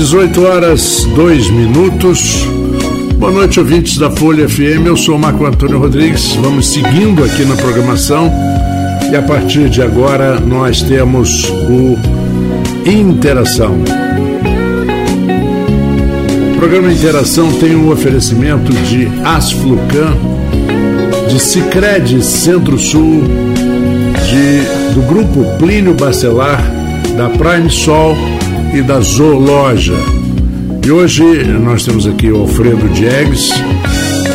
18 horas 2 minutos. Boa noite, ouvintes da Folha FM. Eu sou Marco Antônio Rodrigues. Vamos seguindo aqui na programação. E a partir de agora nós temos o Interação. O programa Interação tem um oferecimento de Asflucan, de Cicred Centro-Sul, de, do Grupo Plínio Bacelar, da Prime Sol e da Zooloja. E hoje nós temos aqui o Alfredo Diegues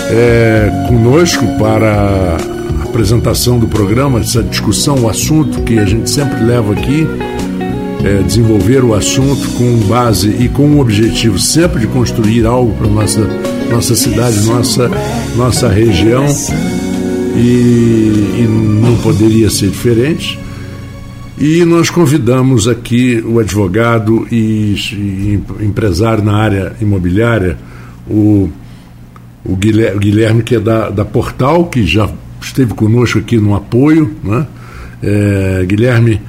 é, conosco para a apresentação do programa, essa discussão, o assunto que a gente sempre leva aqui, é, desenvolver o assunto com base e com o objetivo sempre de construir algo para nossa nossa cidade, nossa nossa região e, e não poderia ser diferente. E nós convidamos aqui o advogado e, e empresário na área imobiliária, o, o Guilherme, que é da, da Portal, que já esteve conosco aqui no apoio. Né? É, Guilherme,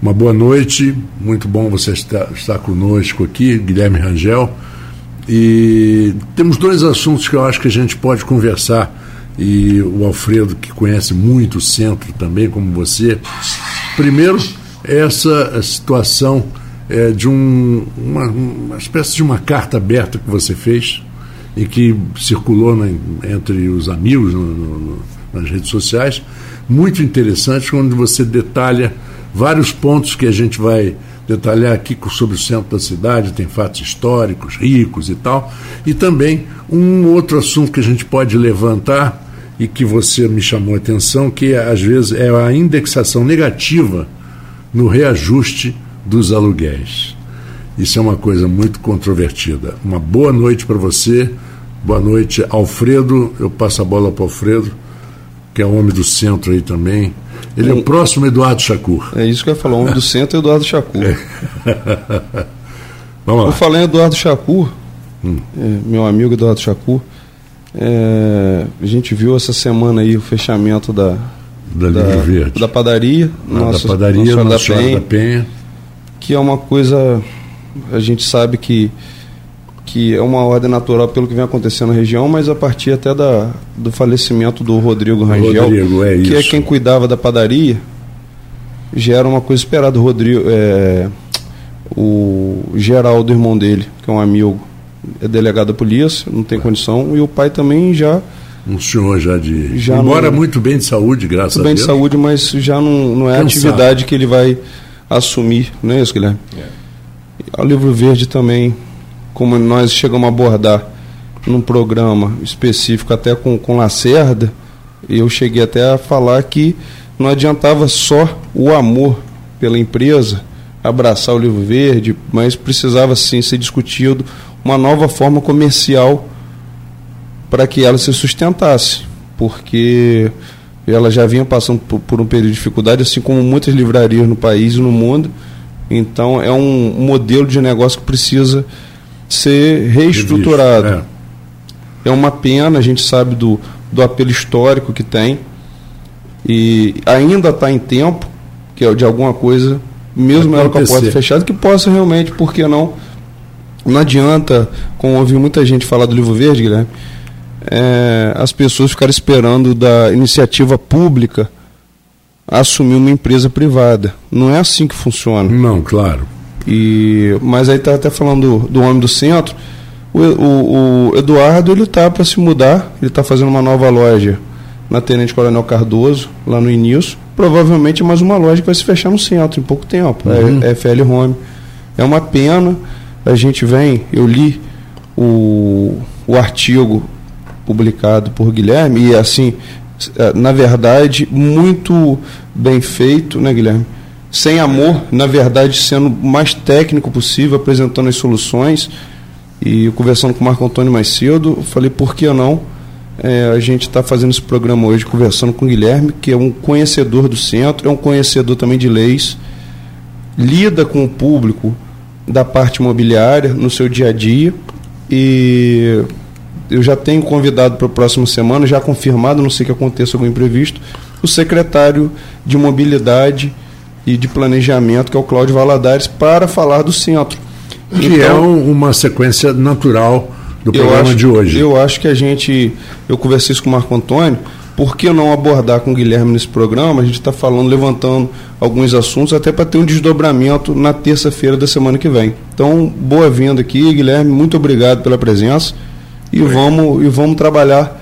uma boa noite, muito bom você estar, estar conosco aqui, Guilherme Rangel. E temos dois assuntos que eu acho que a gente pode conversar. E o Alfredo, que conhece muito o centro também, como você, Primeiro, essa situação é, de um, uma, uma, espécie de uma carta aberta que você fez e que circulou na, entre os amigos no, no, nas redes sociais, muito interessante, onde você detalha vários pontos que a gente vai detalhar aqui sobre o centro da cidade, tem fatos históricos, ricos e tal, e também um outro assunto que a gente pode levantar e que você me chamou a atenção, que às vezes é a indexação negativa no reajuste dos aluguéis. Isso é uma coisa muito controvertida. Uma boa noite para você. Boa noite, Alfredo. Eu passo a bola para o Alfredo, que é o homem do centro aí também. Ele é, é o próximo Eduardo Chacur. É isso que eu ia falar, o homem do centro é Eduardo Chacur. É. Vamos lá. Eu falei em Eduardo Chacur, hum. é, meu amigo Eduardo Chacur. É, a gente viu essa semana aí o fechamento da, da, da, da padaria, ah, nossa, da padaria Nossa, Nossa da, Penha, da Penha, que é uma coisa, a gente sabe que, que é uma ordem natural pelo que vem acontecendo na região, mas a partir até da, do falecimento do Rodrigo Rangel, Rodrigo, é que é quem cuidava da padaria, já era uma coisa esperada. O Rodrigo, é, o Geraldo, irmão dele, que é um amigo, é delegado da polícia, não tem condição, e o pai também já. Um senhor já de. Já embora não, muito bem de saúde, graças a Deus. bem de saúde, mas já não, não é a atividade que ele vai assumir, não é isso, Guilherme? É. O livro verde também, como nós chegamos a abordar num programa específico até com, com Lacerda, eu cheguei até a falar que não adiantava só o amor pela empresa, abraçar o livro verde, mas precisava sim ser discutido uma nova forma comercial para que ela se sustentasse, porque ela já vinha passando por, um período de dificuldade, assim como muitas livrarias no país e no mundo. Então é um modelo de negócio que precisa ser reestruturado. É. é uma pena, a gente sabe do, do apelo histórico que tem e ainda está em tempo que é de alguma coisa, mesmo ela com a porta fechada, que possa realmente, por que não, não adianta, como ouvi muita gente falar do livro verde, Guilherme, é, as pessoas ficarem esperando da iniciativa pública assumir uma empresa privada. Não é assim que funciona. Não, claro. E, mas aí está até falando do, do homem do centro. O, o, o Eduardo ele está para se mudar, ele está fazendo uma nova loja na Tenente Coronel Cardoso, lá no início. Provavelmente mais uma loja que vai se fechar no centro em pouco tempo. Uhum. É, é FL Home. É uma pena a gente vem, eu li o, o artigo publicado por Guilherme e assim, é, na verdade, muito bem feito, né, Guilherme? Sem amor, na verdade, sendo o mais técnico possível, apresentando as soluções. E conversando com o Marco Antônio mais cedo, falei, por que não? É, a gente está fazendo esse programa hoje conversando com o Guilherme, que é um conhecedor do centro, é um conhecedor também de leis, lida com o público da parte imobiliária no seu dia a dia e eu já tenho convidado para a próxima semana, já confirmado, não sei que aconteça algum imprevisto, o secretário de Mobilidade e de Planejamento, que é o Cláudio Valadares, para falar do centro. Que é então, é um, uma sequência natural do programa acho, de hoje. Eu acho que a gente. Eu conversei isso com o Marco Antônio. Por que não abordar com o Guilherme nesse programa? A gente está falando, levantando alguns assuntos, até para ter um desdobramento na terça-feira da semana que vem. Então, boa-vinda aqui, Guilherme. Muito obrigado pela presença. E vamos, e vamos trabalhar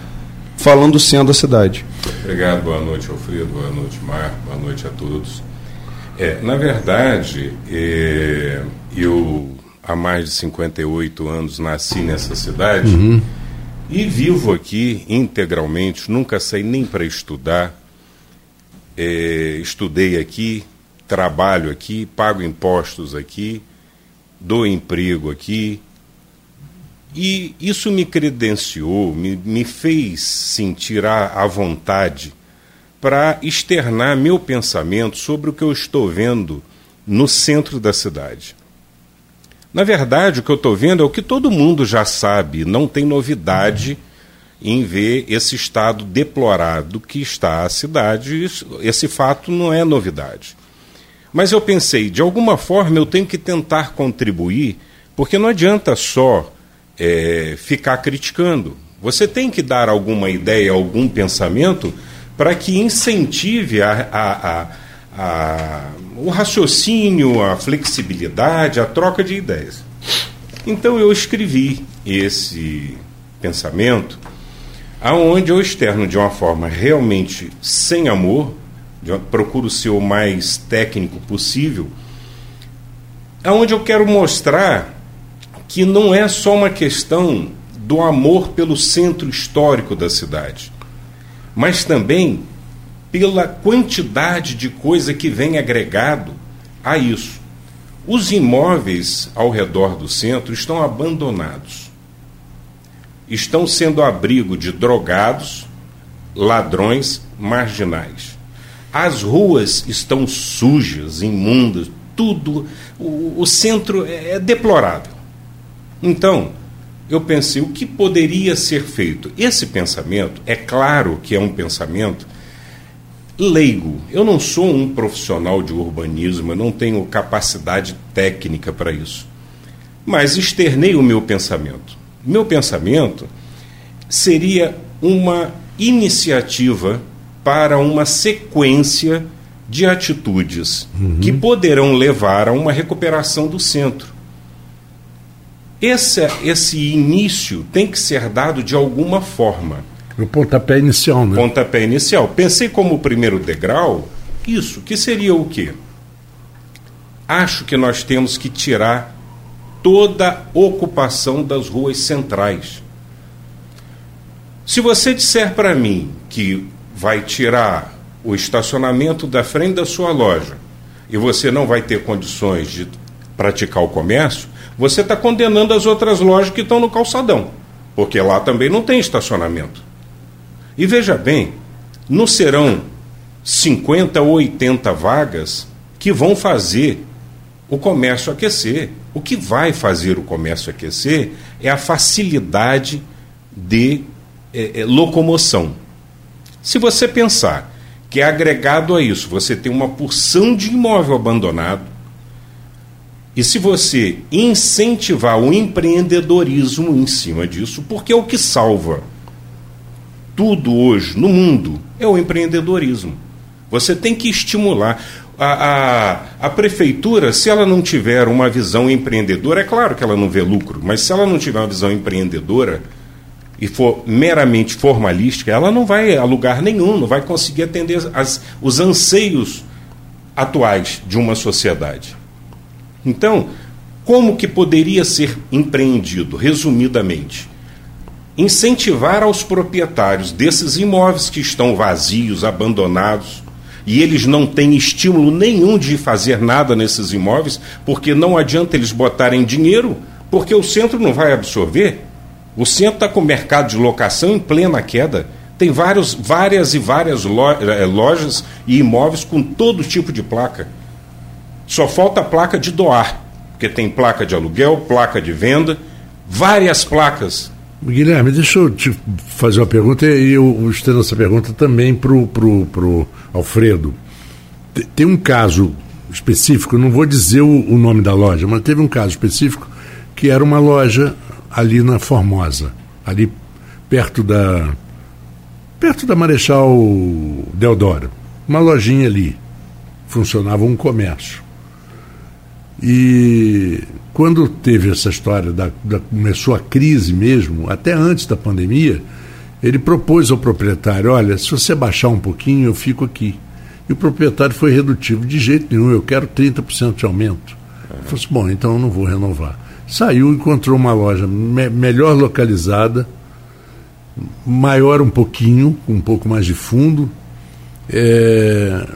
falando do centro da cidade. Obrigado, boa noite, Alfredo, boa noite, Marco, boa noite a todos. É, na verdade, é, eu há mais de 58 anos nasci nessa cidade uhum. E vivo aqui integralmente, nunca saí nem para estudar. É, estudei aqui, trabalho aqui, pago impostos aqui, dou emprego aqui. E isso me credenciou, me, me fez sentir a, a vontade para externar meu pensamento sobre o que eu estou vendo no centro da cidade. Na verdade, o que eu estou vendo é o que todo mundo já sabe, não tem novidade em ver esse estado deplorado que está a cidade. esse fato não é novidade. Mas eu pensei, de alguma forma eu tenho que tentar contribuir, porque não adianta só é, ficar criticando. Você tem que dar alguma ideia, algum pensamento para que incentive a, a, a, a, o raciocínio, a flexibilidade, a troca de ideias. Então eu escrevi esse pensamento, aonde eu externo de uma forma realmente sem amor, procuro ser o mais técnico possível, aonde eu quero mostrar que não é só uma questão do amor pelo centro histórico da cidade mas também pela quantidade de coisa que vem agregado a isso. Os imóveis ao redor do centro estão abandonados. Estão sendo abrigo de drogados, ladrões, marginais. As ruas estão sujas, imundas, tudo. O, o centro é, é deplorável. Então, eu pensei o que poderia ser feito. Esse pensamento, é claro que é um pensamento leigo. Eu não sou um profissional de urbanismo, eu não tenho capacidade técnica para isso. Mas externei o meu pensamento. Meu pensamento seria uma iniciativa para uma sequência de atitudes uhum. que poderão levar a uma recuperação do centro. Esse, esse início tem que ser dado de alguma forma. O pontapé inicial, né? Pontapé inicial. Pensei como primeiro degrau, isso, que seria o quê? Acho que nós temos que tirar toda a ocupação das ruas centrais. Se você disser para mim que vai tirar o estacionamento da frente da sua loja e você não vai ter condições de praticar o comércio, você está condenando as outras lojas que estão no calçadão, porque lá também não tem estacionamento. E veja bem, não serão 50 ou 80 vagas que vão fazer o comércio aquecer. O que vai fazer o comércio aquecer é a facilidade de é, é, locomoção. Se você pensar que é agregado a isso, você tem uma porção de imóvel abandonado, e se você incentivar o empreendedorismo em cima disso, porque é o que salva tudo hoje no mundo é o empreendedorismo. Você tem que estimular. A, a, a, prefeitura, se ela não tiver uma visão empreendedora, é claro que ela não vê lucro, mas se ela não tiver uma visão empreendedora e for meramente formalística, ela não vai a lugar nenhum, não vai conseguir atender as, os anseios atuais de uma sociedade. Então, como que poderia ser empreendido, resumidamente? Incentivar aos proprietários desses imóveis que estão vazios, abandonados, e eles não têm estímulo nenhum de fazer nada nesses imóveis, porque não adianta eles botarem dinheiro, porque o centro não vai absorver. O centro está com o mercado de locação em plena queda. Tem vários, várias e várias eh, lojas e imóveis com todo tipo de placa. Só falta a placa de doar, porque tem placa de aluguel, placa de venda, várias placas. Guilherme, deixa eu te fazer uma pergunta e eu estendo essa pergunta também para o pro, pro Alfredo. Tem um caso específico, não vou dizer o, o, nome da loja, mas teve um caso específico que era uma loja ali na Formosa, ali perto da perto da Marechal Deodoro, uma lojinha ali, funcionava um comércio. E quando teve essa história da, da começou a crise mesmo, até antes da pandemia, ele propôs ao proprietário, olha, se você baixar um pouquinho, eu fico aqui. E o proprietário foi redutivo, de jeito nenhum, eu quero 30% de aumento. Ele falou assim, bom, então eu não vou renovar. Saiu, encontrou uma loja me melhor localizada, maior um pouquinho, um pouco mais de fundo, é,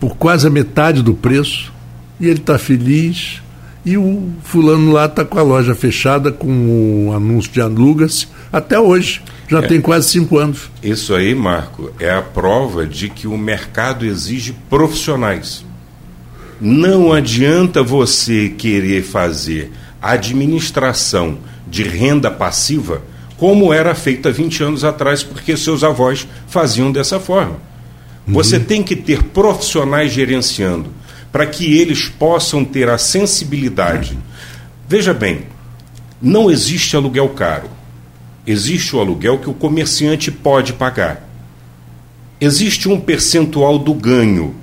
por quase a metade do preço, e ele está feliz. E o fulano lá está com a loja fechada, com o anúncio de alugas até hoje. Já é, tem quase cinco anos. Isso aí, Marco, é a prova de que o mercado exige profissionais. Não adianta você querer fazer administração de renda passiva como era feita 20 anos atrás, porque seus avós faziam dessa forma. Uhum. Você tem que ter profissionais gerenciando para que eles possam ter a sensibilidade. Veja bem, não existe aluguel caro. Existe o aluguel que o comerciante pode pagar. Existe um percentual do ganho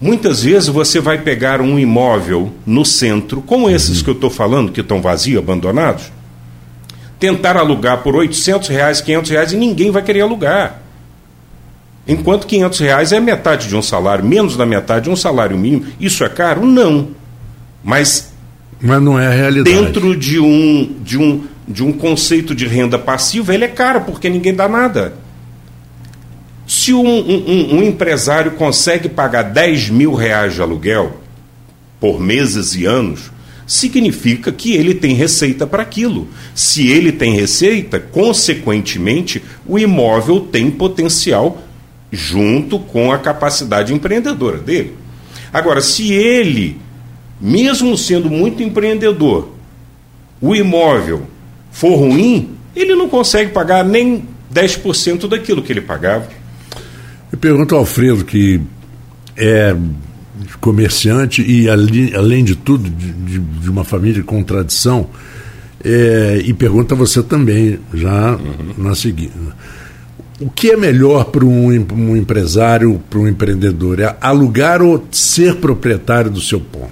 Muitas vezes você vai pegar um imóvel no centro, como esses uhum. que eu estou falando, que estão vazios, abandonados, tentar alugar por 800 reais, 500 reais e ninguém vai querer alugar. Enquanto 500 reais é metade de um salário, menos da metade de um salário mínimo. Isso é caro? Não. Mas, Mas não é a realidade. Dentro de um, de, um, de um conceito de renda passiva, ele é caro, porque ninguém dá nada. Se um, um, um, empresário consegue pagar 10 mil reais de aluguel por meses e anos, significa que ele tem receita para aquilo. Se ele tem receita, consequentemente, o imóvel tem potencial junto com a capacidade empreendedora dele. Agora, se ele, mesmo sendo muito empreendedor, o imóvel for ruim, ele não consegue pagar nem 10% daquilo que ele pagava. Eu pergunto ao Alfredo, que é comerciante e, ali, além de tudo, de, de, uma família com tradição, é, e pergunta a você também, já uhum. na seguinte. O que é melhor para um, um empresário, para um empreendedor? É alugar ou ser proprietário do seu ponto?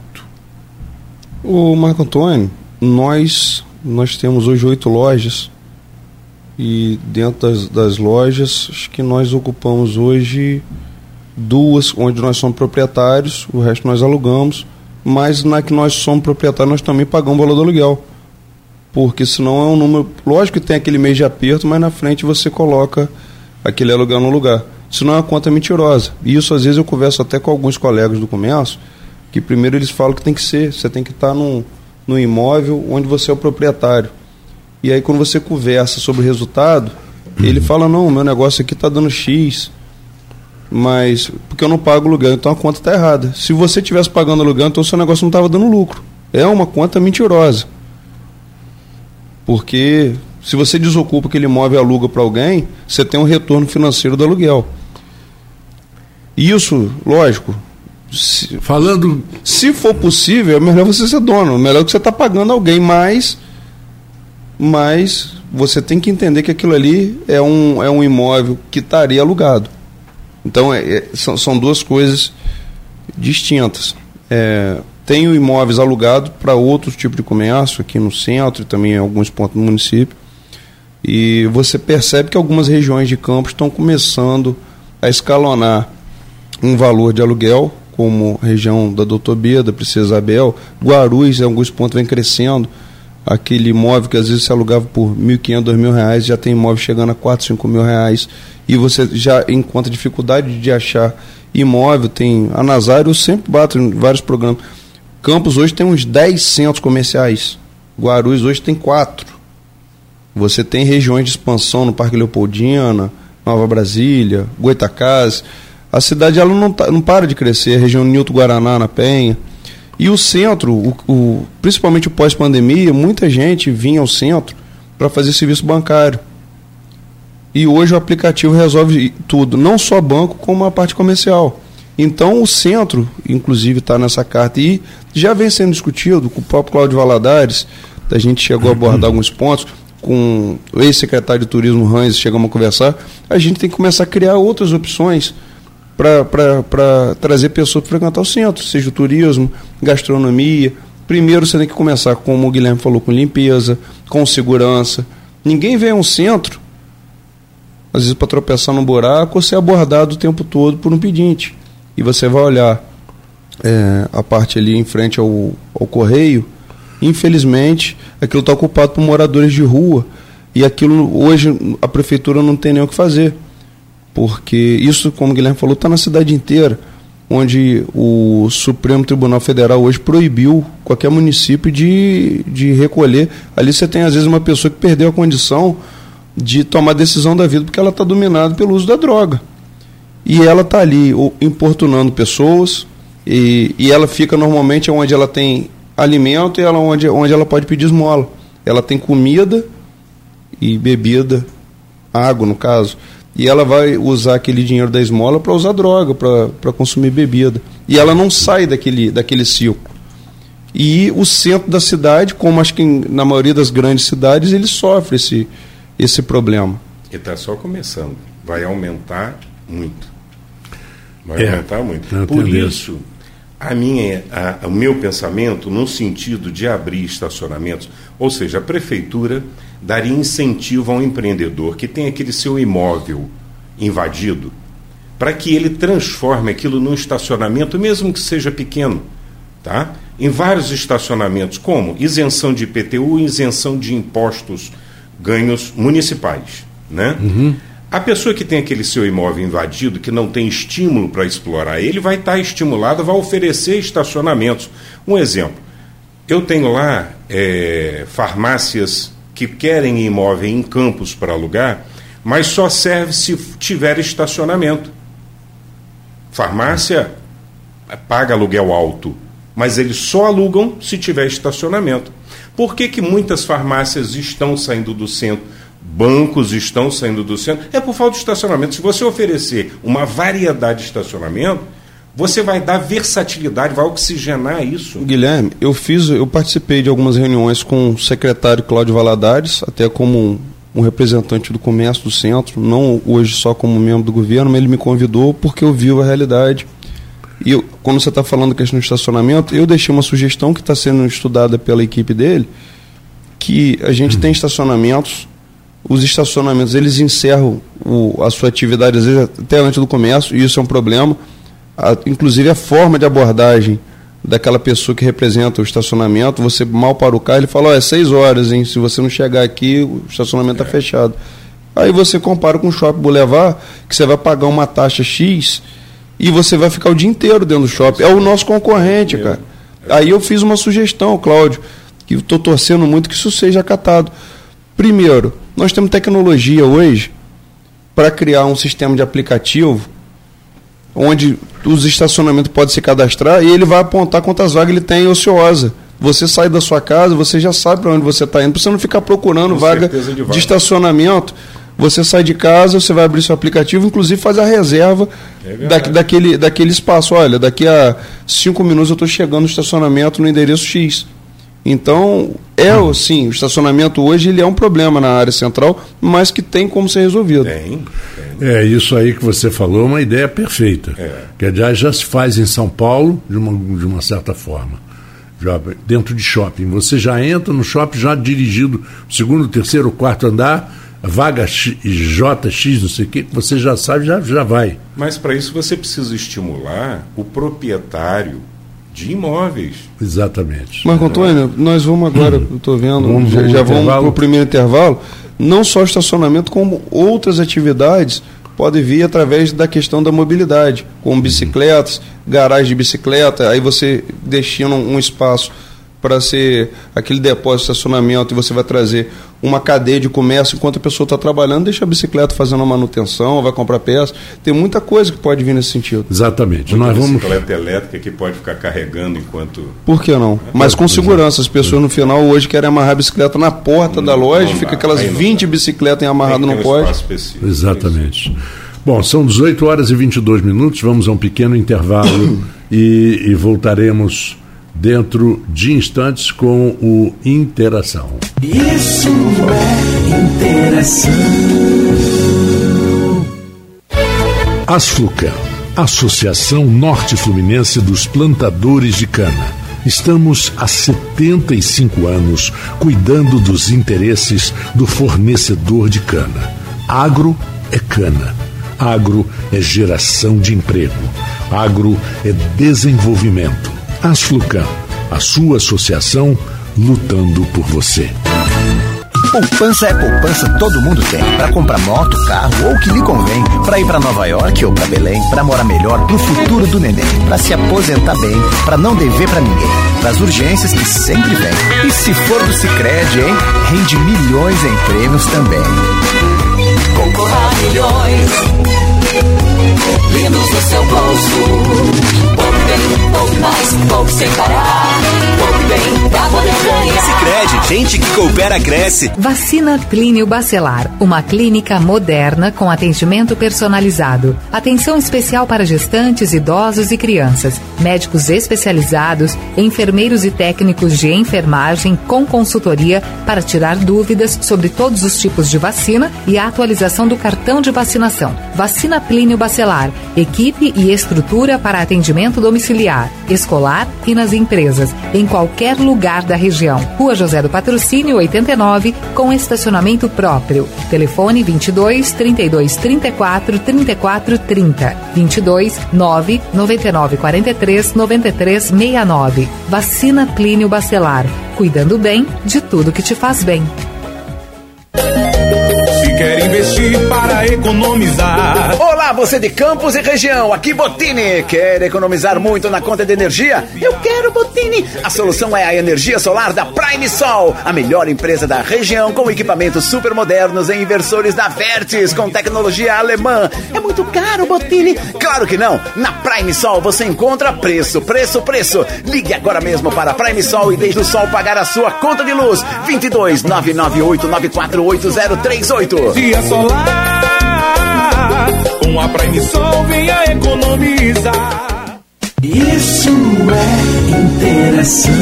O Marco Antônio, nós, nós temos hoje oito lojas e dentro das, das lojas, acho que nós ocupamos hoje duas onde nós somos proprietários, o resto nós alugamos, mas na que nós somos proprietários nós também pagamos o valor do aluguel. Porque senão é um número. Lógico que tem aquele mês de aperto, mas na frente você coloca aquele aluguel no lugar. Senão é uma conta mentirosa. E isso às vezes eu converso até com alguns colegas do comércio, que primeiro eles falam que tem que ser, você tem que estar num, num imóvel onde você é o proprietário. E aí quando você conversa sobre o resultado, ele fala, não, meu negócio aqui está dando X, mas porque eu não pago aluguel, então a conta está errada. Se você tivesse pagando aluguel, então o seu negócio não estava dando lucro. É uma conta mentirosa. Porque se você desocupa aquele imóvel e aluga para alguém, você tem um retorno financeiro do aluguel. Isso, lógico. Se, Falando. Se for possível, é melhor você ser dono. Melhor que você está pagando alguém mais mas você tem que entender que aquilo ali é um, é um imóvel que estaria alugado. Então, é, é, são, são duas coisas distintas. É, tenho imóveis alugados para outros tipos de comércio, aqui no centro e também em alguns pontos do município. E você percebe que algumas regiões de campos estão começando a escalonar um valor de aluguel, como a região da Doutor Bia, da Princesa Isabel, Guarulhos, em alguns pontos, vem crescendo. Aquele imóvel que às vezes se alugava por R$ 1.500, R$ reais, já tem imóvel chegando a R$ 4, 5 mil reais, e você já encontra dificuldade de achar imóvel, tem a Nazário, eu sempre bato em vários programas. Campos hoje tem uns 10 centros comerciais, Guarulhos hoje tem quatro. Você tem regiões de expansão no Parque Leopoldina, Nova Brasília, Goitacazes. A cidade ela não, tá, não para de crescer, a região Nilton Guaraná, na Penha. E o centro, o, o principalmente o pós-pandemia, muita gente vinha ao centro para fazer serviço bancário. E hoje o aplicativo resolve tudo, não só banco, como a parte comercial. Então o centro, inclusive, está nessa carta e já vem sendo discutido com o próprio Cláudio Valadares, a gente chegou a abordar alguns pontos, com o ex-secretário de turismo Hans, chegamos a conversar, a gente tem que começar a criar outras opções para trazer pessoas para frequentar o centro, seja o turismo, gastronomia. Primeiro você tem que começar, como o Guilherme falou, com limpeza, com segurança. Ninguém vem a um centro, às vezes para tropeçar no buraco, ou ser abordado o tempo todo por um pedinte. E você vai olhar é, a parte ali em frente ao, ao correio, infelizmente, aquilo está ocupado por moradores de rua. E aquilo hoje a prefeitura não tem nem o que fazer porque isso, como o Guilherme falou, está na cidade inteira, onde o Supremo Tribunal Federal hoje proibiu qualquer município de, de recolher. Ali você tem, às vezes, uma pessoa que perdeu a condição de tomar decisão da vida porque ela está dominada pelo uso da droga. E ela está ali importunando pessoas, e, e ela fica normalmente onde ela tem alimento e ela, onde, onde ela pode pedir esmola. Ela tem comida e bebida, água no caso e ela vai usar aquele dinheiro da esmola para usar droga, para consumir bebida. E ela não sai daquele, daquele ciclo. E o centro da cidade, como acho que na maioria das grandes cidades, ele sofre esse, esse problema. E está só começando. Vai aumentar muito. Vai é, aumentar muito. Por isso, a minha, a, o meu pensamento, no sentido de abrir estacionamentos, ou seja, a prefeitura daria incentivo ao empreendedor que tem aquele seu imóvel invadido, para que ele transforme aquilo num estacionamento, mesmo que seja pequeno, tá? Em vários estacionamentos, como isenção de IPTU, isenção de impostos, ganhos municipais, né? Uhum. A pessoa que tem aquele seu imóvel invadido, que não tem estímulo para explorar ele, vai estar tá estimulada, vai oferecer estacionamentos. Um exemplo, eu tenho lá é, farmácias que querem imóvel em campos para alugar, mas só serve se tiver estacionamento. Farmácia paga aluguel alto, mas eles só alugam se tiver estacionamento. Por que, que muitas farmácias estão saindo do centro? Bancos estão saindo do centro? É por falta de estacionamento. Se você oferecer uma variedade de estacionamento, você vai dar versatilidade, vai oxigenar isso. Guilherme, eu fiz, eu participei de algumas reuniões com o secretário Cláudio Valadares, até como um, um representante do comércio do centro, não hoje só como membro do governo, mas ele me convidou porque eu vi a realidade. E eu, quando você está falando da questão do estacionamento, eu deixei uma sugestão que está sendo estudada pela equipe dele, que a gente tem estacionamentos, os estacionamentos eles encerram o, a sua atividade às vezes até antes do comércio, e isso é um problema a, inclusive a forma de abordagem daquela pessoa que representa o estacionamento, você mal para o carro, ele fala, oh, é seis horas, hein? Se você não chegar aqui, o estacionamento está é. fechado. Aí você compara com o shopping Boulevard, que você vai pagar uma taxa X e você vai ficar o dia inteiro dentro do shopping. É o nosso concorrente, cara. Aí eu fiz uma sugestão, Cláudio, que estou torcendo muito que isso seja acatado. Primeiro, nós temos tecnologia hoje para criar um sistema de aplicativo onde os estacionamentos podem se cadastrar e ele vai apontar quantas vagas ele tem ociosa. Você sai da sua casa, você já sabe para onde você está indo, para você não ficar procurando vaga de, vaga de, estacionamento. Você sai de casa, você vai abrir seu aplicativo, inclusive faz a reserva é da, daquele, daquele espaço. Olha, daqui a cinco minutos eu estou chegando no estacionamento no endereço X. Então, é sim, o estacionamento hoje ele é um problema na área central, mas que tem como ser resolvido. Tem, tem. É, isso aí que você falou é uma ideia perfeita. É. Que, aliás, já se faz em São Paulo de uma, de uma certa forma. Já, dentro de shopping. Você já entra no shopping já dirigido, segundo, terceiro, quarto andar, vaga X, JX, não sei o que, você já sabe, já, já vai. Mas para isso você precisa estimular o proprietário de imóveis. Exatamente. Marco Antônio, nós vamos agora, eu estou vendo, vamos, já, já vamos para o primeiro intervalo. Não só estacionamento, como outras atividades podem vir através da questão da mobilidade, como bicicletas, garagem de bicicleta, aí você destina um espaço para ser aquele depósito de estacionamento e você vai trazer uma cadeia de comércio enquanto a pessoa está trabalhando, deixa a bicicleta fazendo a manutenção, vai comprar peça. Tem muita coisa que pode vir nesse sentido. Exatamente. Muita Nós vamos... bicicleta elétrica que pode ficar carregando enquanto. Por que não? É. Mas com segurança. As pessoas no final hoje querem amarrar a bicicleta na porta não, da loja, fica aquelas 20 bicicletas amarradas, não, não pode. Exatamente. Bom, são 18 horas e 22 minutos, vamos a um pequeno intervalo e, e voltaremos dentro de instantes com o Interação. Isso é interação. Asflucan, Associação Norte Fluminense dos Plantadores de Cana. Estamos há 75 anos cuidando dos interesses do fornecedor de cana. Agro é cana. Agro é geração de emprego. Agro é desenvolvimento. Asflucan, a sua associação lutando por você. Poupança é poupança, todo mundo tem. Para comprar moto, carro ou o que lhe convém. Para ir para Nova York ou para Belém. Para morar melhor pro futuro do neném. Para se aposentar bem. Para não dever para ninguém. Para as urgências que sempre vem. E se for do Cicred, hein? Rende milhões em prêmios também. Concorra milhões lindos no seu bolso. Bem, poupe mais, poupe sem parar. Poupe bem, pra poder ganhar. Sicredi, gente que coopera cresce. Vacina Clínio Bacelar, uma clínica moderna com atendimento personalizado. Atenção especial para gestantes, idosos e crianças. Médicos especializados, enfermeiros e técnicos de enfermagem com consultoria para tirar dúvidas sobre todos os tipos de vacina e a atualização do cartão de vacinação. Vacina Plínio Bacelar, equipe e estrutura para atendimento domiciliar, escolar e nas empresas, em qualquer lugar da região. Rua José do Patrocínio 89, com estacionamento próprio. Telefone 22 32 34 34 30. 22 9 99 43 93 69. Vacina Plínio Bacelar. Cuidando bem de tudo que te faz bem. Quer investir para economizar. Olá, você de Campos e região, aqui Botini. Quer economizar muito na conta de energia? Eu quero Botini. A solução é a energia solar da Prime Sol, a melhor empresa da região com equipamentos super modernos e inversores da Vertis com tecnologia alemã. É muito caro, Botini? Claro que não. Na Prime Sol você encontra preço, preço, preço. Ligue agora mesmo para Prime Sol e deixe o sol pagar a sua conta de luz. 22 998 948038 dia solar. Com a Prime Sol venha economizar. Isso é interação.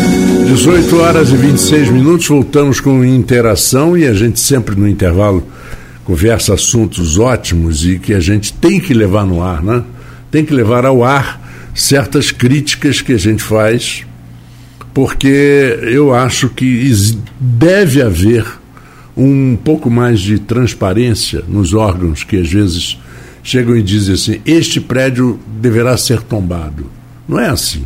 18 horas e 26 minutos, voltamos com interação e a gente sempre no intervalo conversa assuntos ótimos e que a gente tem que levar no ar, né? Tem que levar ao ar certas críticas que a gente faz, porque eu acho que deve haver um pouco mais de transparência nos órgãos que às vezes chegam e dizem assim: este prédio deverá ser tombado. Não é assim.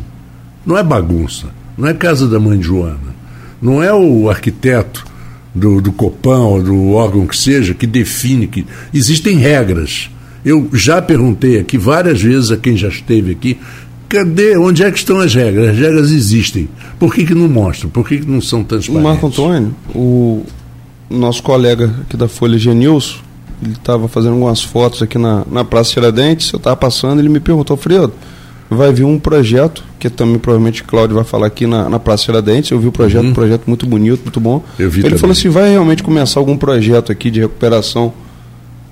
Não é bagunça. Não é casa da mãe Joana. Não é o arquiteto do, do ou do órgão que seja que define que. Existem regras. Eu já perguntei aqui várias vezes a quem já esteve aqui. Cadê? Onde é que estão as regras? As regras existem. Por que, que não mostram? Por que, que não são transparentes? Marco Antônio, o, nosso colega aqui da Folha Genilson, ele estava fazendo algumas fotos aqui na, na Praça Tiradentes, eu estava passando, ele me perguntou, Fredo, vai vir um projeto, que também provavelmente Cláudio vai falar aqui na, na Praça Tiradentes, eu vi o projeto, uhum. um projeto muito bonito, muito bom. Eu vi ele também. falou assim, vai realmente começar algum projeto aqui de recuperação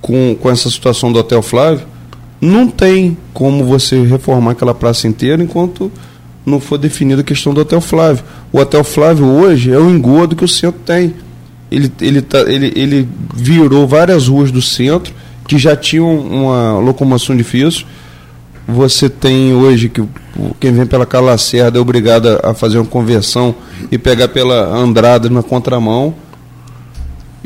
com, com essa situação do Hotel Flávio? Não tem como você reformar aquela praça inteira enquanto não for definida a questão do Hotel Flávio. O Hotel Flávio hoje é o engodo que o centro tem ele, ele, tá, ele, ele virou várias ruas do centro que já tinham uma locomoção difícil. Você tem hoje que quem vem pela Calacerda é obrigado a fazer uma conversão e pegar pela Andrada na contramão.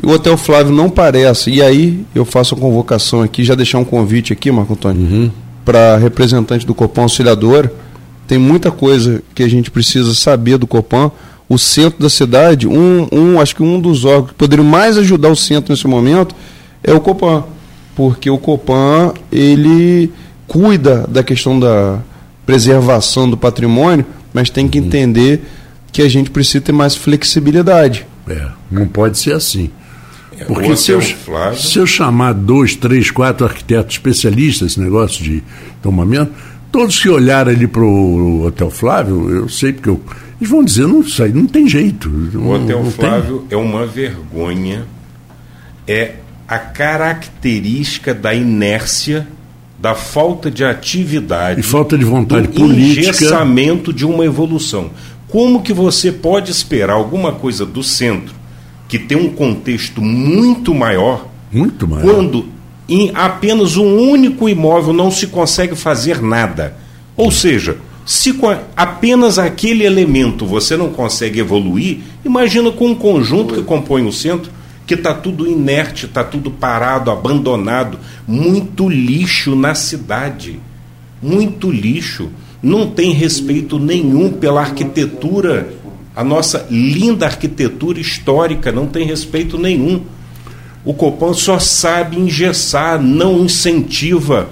E o Hotel Flávio não parece. E aí eu faço a convocação aqui, já deixar um convite aqui, Marco Antônio, uhum. para representante do Copan Auxiliador. Tem muita coisa que a gente precisa saber do Copan o centro da cidade, um, um, acho que um dos órgãos que poderiam mais ajudar o centro nesse momento é o Copan, porque o Copan ele cuida da questão da preservação do patrimônio, mas tem que uhum. entender que a gente precisa ter mais flexibilidade. É, não pode ser assim. É, porque se eu, se eu chamar dois, três, quatro arquitetos especialistas nesse negócio de tomamento, todos que olharem ali para o Hotel Flávio, eu sei porque eu eles vão dizer, não, isso aí não tem jeito. O Hotel não Flávio tem. é uma vergonha. É a característica da inércia, da falta de atividade e falta de vontade do política, engessamento de uma evolução. Como que você pode esperar alguma coisa do centro que tem um contexto muito maior, muito maior, quando em apenas um único imóvel não se consegue fazer nada? Ou seja, se com apenas aquele elemento você não consegue evoluir, imagina com um conjunto que compõe o centro, que está tudo inerte, está tudo parado, abandonado, muito lixo na cidade. Muito lixo. Não tem respeito nenhum pela arquitetura, a nossa linda arquitetura histórica, não tem respeito nenhum. O Copan só sabe engessar, não incentiva,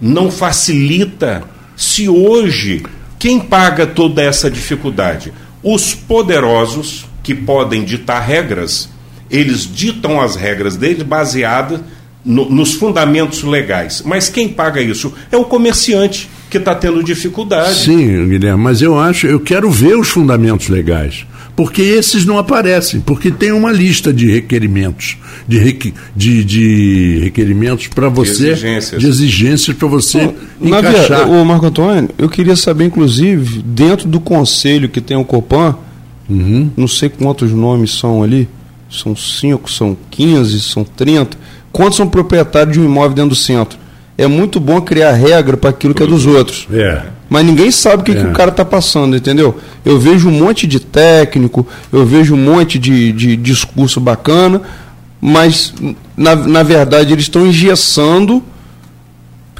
não facilita se hoje, quem paga toda essa dificuldade? Os poderosos, que podem ditar regras, eles ditam as regras deles baseadas no, nos fundamentos legais. Mas quem paga isso? É o comerciante que está tendo dificuldade. Sim, Guilherme, mas eu acho, eu quero ver os fundamentos legais porque esses não aparecem, porque tem uma lista de requerimentos, de, requ, de, de requerimentos para você, de exigências, exigências para você Bom, encaixar. o Marco Antônio, eu queria saber, inclusive, dentro do conselho que tem o Copan, uhum. não sei quantos nomes são ali, são cinco, são 15, são 30, quantos são proprietários de um imóvel dentro do centro? É muito bom criar regra para aquilo que é dos outros. É mas ninguém sabe o que, é. que o cara está passando, entendeu? Eu vejo um monte de técnico, eu vejo um monte de, de discurso bacana, mas na, na verdade eles estão engessando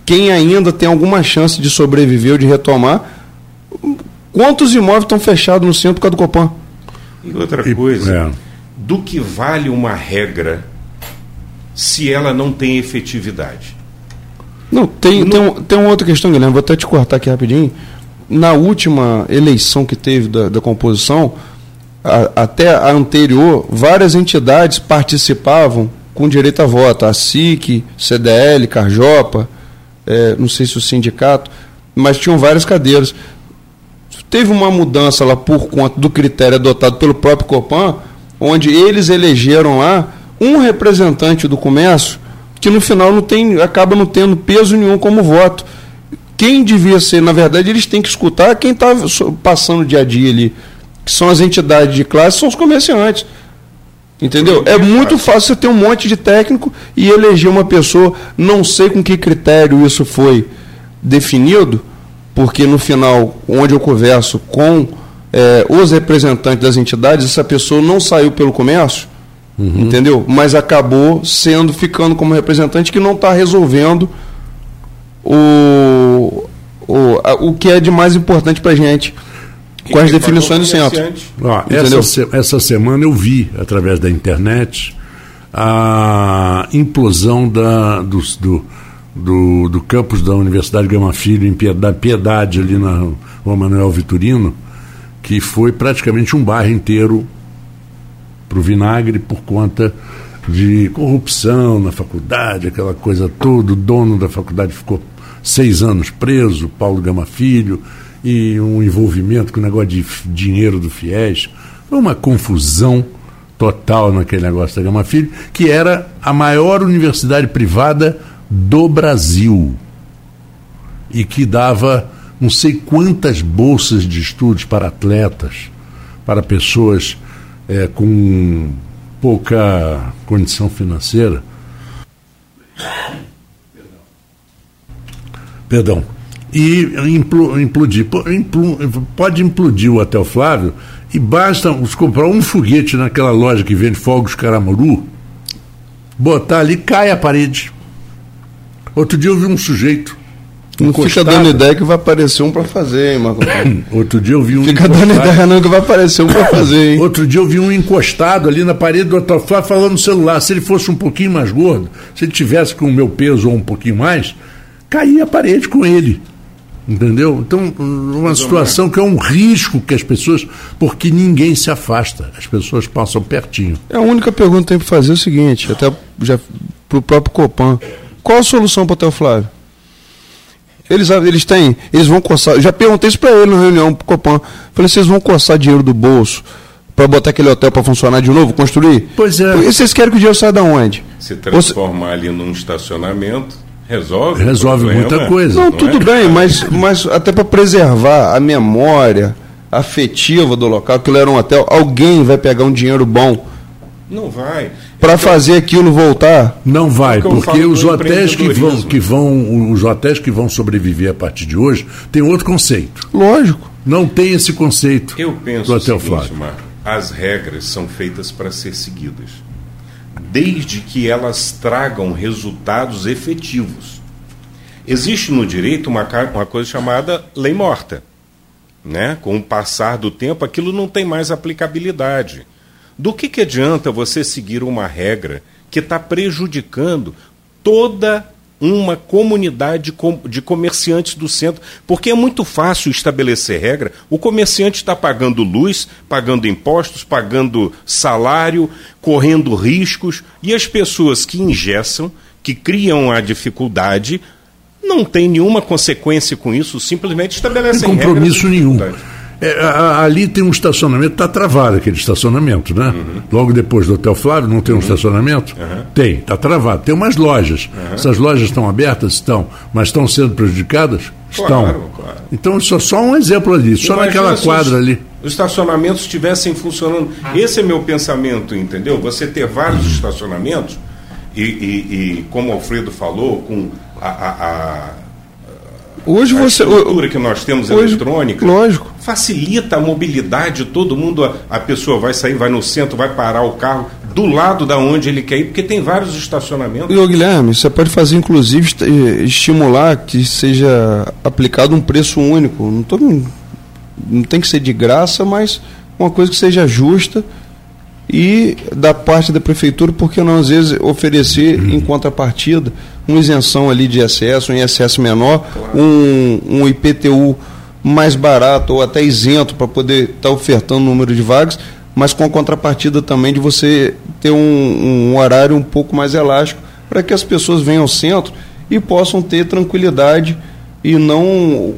quem ainda tem alguma chance de sobreviver ou de retomar. Quantos imóveis estão fechados no centro por causa do Copan? E outra coisa, é. do que vale uma regra se ela não tem efetividade? Não, tem, tem, um, tem uma outra questão, Guilherme, vou até te cortar aqui rapidinho. Na última eleição que teve da, da composição, a, até a anterior, várias entidades participavam com direito a voto. A SIC, CDL, Carjopa, é, não sei se o sindicato, mas tinham várias cadeiras. Teve uma mudança lá por conta do critério adotado pelo próprio Copan, onde eles elegeram lá um representante do comércio que no final não tem, acaba não tendo peso nenhum como voto. Quem devia ser, na verdade, eles têm que escutar quem está passando dia a dia ali, que são as entidades de classe, são os comerciantes. Entendeu? É muito fácil você ter um monte de técnico e eleger uma pessoa, não sei com que critério isso foi definido, porque no final, onde eu converso com é, os representantes das entidades, essa pessoa não saiu pelo comércio, Uhum. Entendeu? Mas acabou sendo, ficando como representante que não está resolvendo o, o, a, o que é de mais importante para a gente com as definições do centro. Ó, essa, essa semana eu vi, através da internet, a implosão da, dos, do, do, do campus da Universidade Gama Filho, em Piedade, Piedade ali na Rua Manuel Vitorino, que foi praticamente um bairro inteiro para o vinagre por conta de corrupção na faculdade, aquela coisa toda. O dono da faculdade ficou seis anos preso, Paulo Gama Filho, e um envolvimento com o negócio de dinheiro do FIES. Foi uma confusão total naquele negócio da Gama Filho, que era a maior universidade privada do Brasil e que dava não sei quantas bolsas de estudos para atletas, para pessoas é, com pouca condição financeira. Perdão. E implodir. Pode implodir o Hotel Flávio e basta comprar um foguete naquela loja que vende fogos Caramuru, botar ali, cai a parede. Outro dia eu vi um sujeito não fica dando ideia que vai aparecer um para fazer, hein, Marco? Outro dia eu vi um. Fica encostado. dando ideia não que vai aparecer um para fazer, hein? Outro dia eu vi um encostado ali na parede do Dr. Flávio falando no celular. Se ele fosse um pouquinho mais gordo, se ele tivesse com o meu peso ou um pouquinho mais, caía a parede com ele. Entendeu? Então, uma situação que é um risco que as pessoas. Porque ninguém se afasta, as pessoas passam pertinho. É a única pergunta que tem que fazer é o seguinte, até já para o próprio Copan. Qual a solução para o Hotel Flávio? Eles, eles têm, eles vão coçar. Já perguntei isso para ele na reunião pro Copan. Falei, vocês vão coçar dinheiro do bolso para botar aquele hotel para funcionar de novo, construir? Pois é. E vocês querem que o dinheiro saia da onde? Se transformar Você... ali num estacionamento, resolve. Resolve muita coisa. Não, não tudo é? bem, mas, mas até para preservar a memória afetiva do local, aquilo era um hotel, alguém vai pegar um dinheiro bom. Não vai. Para fazer aquilo voltar? Não vai, porque os hotéis que vão, que vão, os hotéis que vão sobreviver a partir de hoje tem outro conceito. Lógico. Não tem esse conceito. Eu penso do Hotel Flávio. Marco, as regras são feitas para ser seguidas desde que elas tragam resultados efetivos. Existe no direito uma, uma coisa chamada lei morta. Né? Com o passar do tempo, aquilo não tem mais aplicabilidade. Do que, que adianta você seguir uma regra que está prejudicando toda uma comunidade de comerciantes do centro, porque é muito fácil estabelecer regra. O comerciante está pagando luz, pagando impostos, pagando salário, correndo riscos, e as pessoas que ingessam, que criam a dificuldade, não tem nenhuma consequência com isso, simplesmente estabelecem Não tem compromisso nenhum. É, ali tem um estacionamento, está travado aquele estacionamento, né? Uhum. Logo depois do Hotel Flávio, não tem um uhum. estacionamento? Uhum. Tem, está travado. Tem umas lojas. Essas lojas estão abertas? Estão. Mas estão sendo prejudicadas? Estão. Claro, claro. Então, isso é só um exemplo ali, só Imagina naquela quadra ali. Os estacionamentos estivessem funcionando. Esse é meu pensamento, entendeu? Você ter vários estacionamentos, e, e, e como o Alfredo falou, com a, a, a Hoje a você. estrutura que nós temos hoje, eletrônica. Lógico. Facilita a mobilidade, todo mundo, a, a, pessoa vai sair, vai no centro, vai parar o carro do lado da onde ele quer ir, porque tem vários estacionamentos. E, ô, Guilherme, você pode fazer, inclusive, estimular que seja aplicado um preço único. Não, tô, não tem que ser de graça, mas uma coisa que seja justa e da parte da prefeitura, porque não às vezes oferecer em contrapartida uma isenção ali de acesso, um ISS menor, um, um IPTU mais barato ou até isento para poder estar tá ofertando o número de vagas, mas com a contrapartida também de você ter um, um horário um pouco mais elástico para que as pessoas venham ao centro e possam ter tranquilidade e não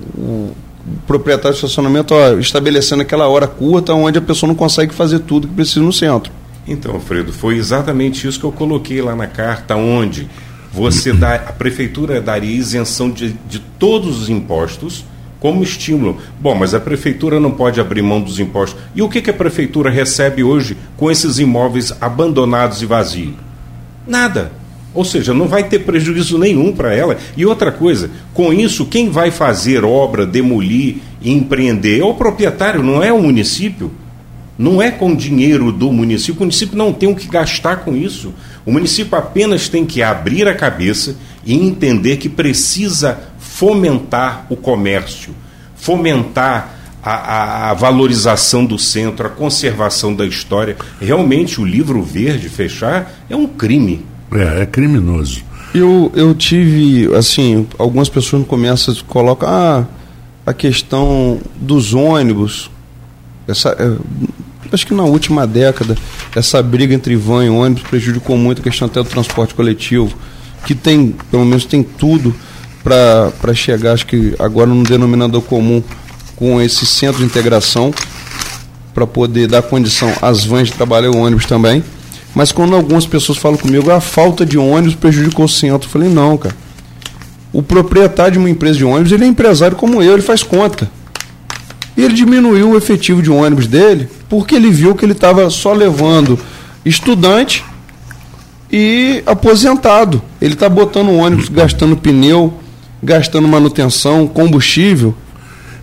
proprietário de estacionamento ó, estabelecendo aquela hora curta onde a pessoa não consegue fazer tudo que precisa no centro. Então, Fredo, foi exatamente isso que eu coloquei lá na carta, onde você dá, a prefeitura daria isenção de, de todos os impostos como estímulo. Bom, mas a prefeitura não pode abrir mão dos impostos. E o que, que a prefeitura recebe hoje com esses imóveis abandonados e vazios? Nada. Ou seja, não vai ter prejuízo nenhum para ela. E outra coisa, com isso, quem vai fazer obra, demolir e empreender é o proprietário, não é o município. Não é com dinheiro do município. O município não tem o que gastar com isso. O município apenas tem que abrir a cabeça e entender que precisa fomentar o comércio, fomentar a, a, a, valorização do centro, a conservação da história. Realmente, o livro verde fechar é um crime. É, é criminoso. Eu, eu tive, assim, algumas pessoas no começo colocam ah, a questão dos ônibus. Essa, é, acho que na última década, essa briga entre van e ônibus prejudicou muito a questão até do transporte coletivo, que tem, pelo menos tem tudo para chegar, acho que agora num denominador comum com esse centro de integração, para poder dar condição às vans de trabalhar o ônibus também. Mas quando algumas pessoas falam comigo, a falta de ônibus prejudicou o centro, eu falei, não, cara. O proprietário de uma empresa de ônibus, ele é empresário como eu, ele faz conta. E ele diminuiu o efetivo de ônibus dele porque ele viu que ele estava só levando estudante e aposentado. Ele está botando ônibus, gastando pneu, gastando manutenção, combustível.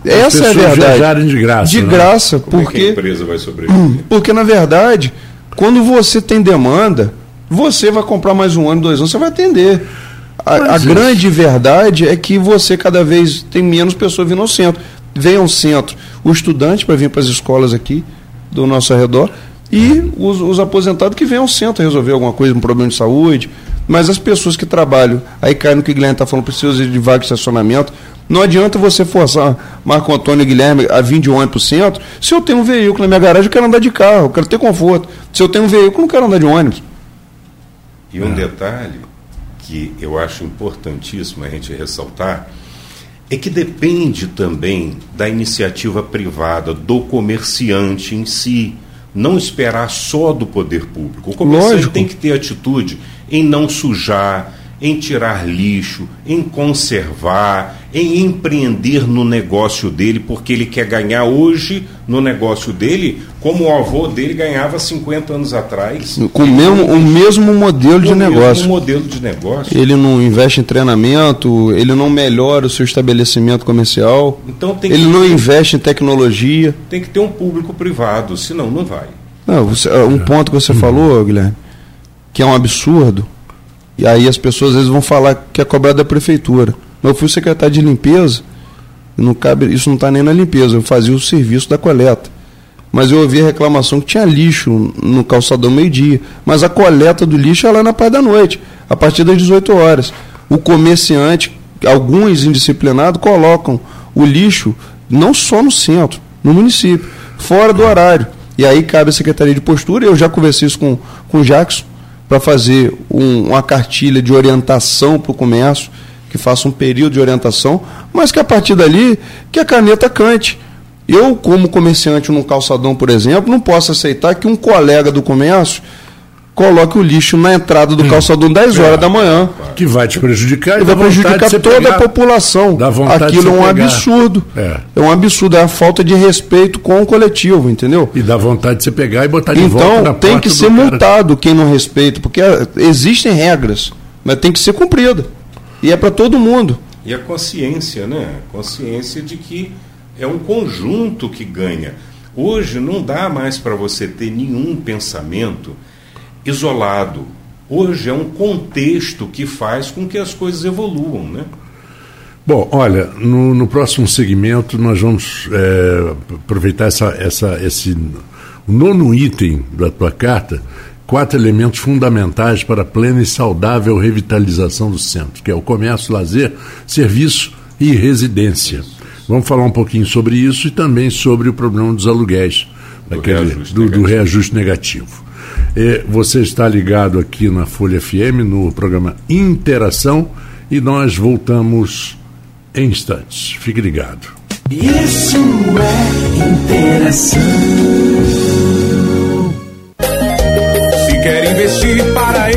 As Essa é a verdade. de graça. De né? graça, Como porque é a empresa vai sobreviver? Porque na verdade, quando você tem demanda, você vai comprar mais um ano, dois anos, você vai atender. A, a grande verdade é que você cada vez tem menos pessoas vindo ao centro vem ao centro o estudante para vir para as escolas aqui do nosso redor e os, os, aposentados que vêm ao centro resolver alguma coisa, um problema de saúde. Mas as pessoas que trabalham, aí cai no que o Guilherme está falando, precisa de vaga de estacionamento. Não adianta você forçar Marco Antônio e Guilherme a vir de ônibus para o centro. Se eu tenho um veículo na minha garagem, eu quero andar de carro, eu quero ter conforto. Se eu tenho um veículo, não quero andar de ônibus. E um detalhe que eu acho importantíssimo a gente ressaltar é que depende também da iniciativa privada, do comerciante em si. Não esperar só do poder público. O comerciante Lógico. tem que ter atitude em não sujar, em tirar lixo, em conservar, em empreender no negócio dele, porque ele quer ganhar hoje no negócio dele, como o avô dele ganhava 50 anos atrás. Com o mesmo, o mesmo modelo de negócio. modelo de negócio. Ele não investe em treinamento, ele não melhora o seu estabelecimento comercial, então ele que, não investe em tecnologia. Tem que ter um público privado, senão não vai. Não, você, um ponto que você falou, Guilherme, que é um absurdo, e aí as pessoas às vezes vão falar que é cobrado da prefeitura. Eu fui secretário de limpeza, não cabe, isso não está nem na limpeza, eu fazia o serviço da coleta. Mas eu ouvi a reclamação que tinha lixo no calçadão meio-dia. Mas a coleta do lixo é lá na parte da noite, a partir das 18 horas. O comerciante, alguns indisciplinados, colocam o lixo não só no centro, no município, fora do horário. E aí cabe a Secretaria de Postura, eu já conversei isso com, com o Jackson, para fazer um, uma cartilha de orientação para o comércio, que faça um período de orientação, mas que a partir dali, que a caneta cante. Eu, como comerciante no calçadão, por exemplo, não posso aceitar que um colega do comércio coloque o lixo na entrada do hum. calçadão 10 horas é, da manhã. Que vai te prejudicar e vai prejudicar toda pegar, a população. Aquilo é um pegar. absurdo. É. é. um absurdo, é a falta de respeito com o coletivo, entendeu? E dá vontade de você pegar e botar de então, volta Então tem que ser multado quem não respeita, porque existem regras, mas tem que ser cumprida. E é para todo mundo. E a consciência, né? Consciência de que é um conjunto que ganha. Hoje não dá mais para você ter nenhum pensamento isolado. Hoje é um contexto que faz com que as coisas evoluam, né? Bom, olha, no, no próximo segmento nós vamos é, aproveitar essa, essa, esse nono item da tua carta, quatro elementos fundamentais para a plena e saudável revitalização do centro, que é o comércio, lazer, serviço e residência. Vamos falar um pouquinho sobre isso e também sobre o problema dos aluguéis, do, daquele, reajuste, do, do reajuste negativo. É, você está ligado aqui na Folha FM, no programa Interação, e nós voltamos em instantes. Fique ligado. Isso é interação.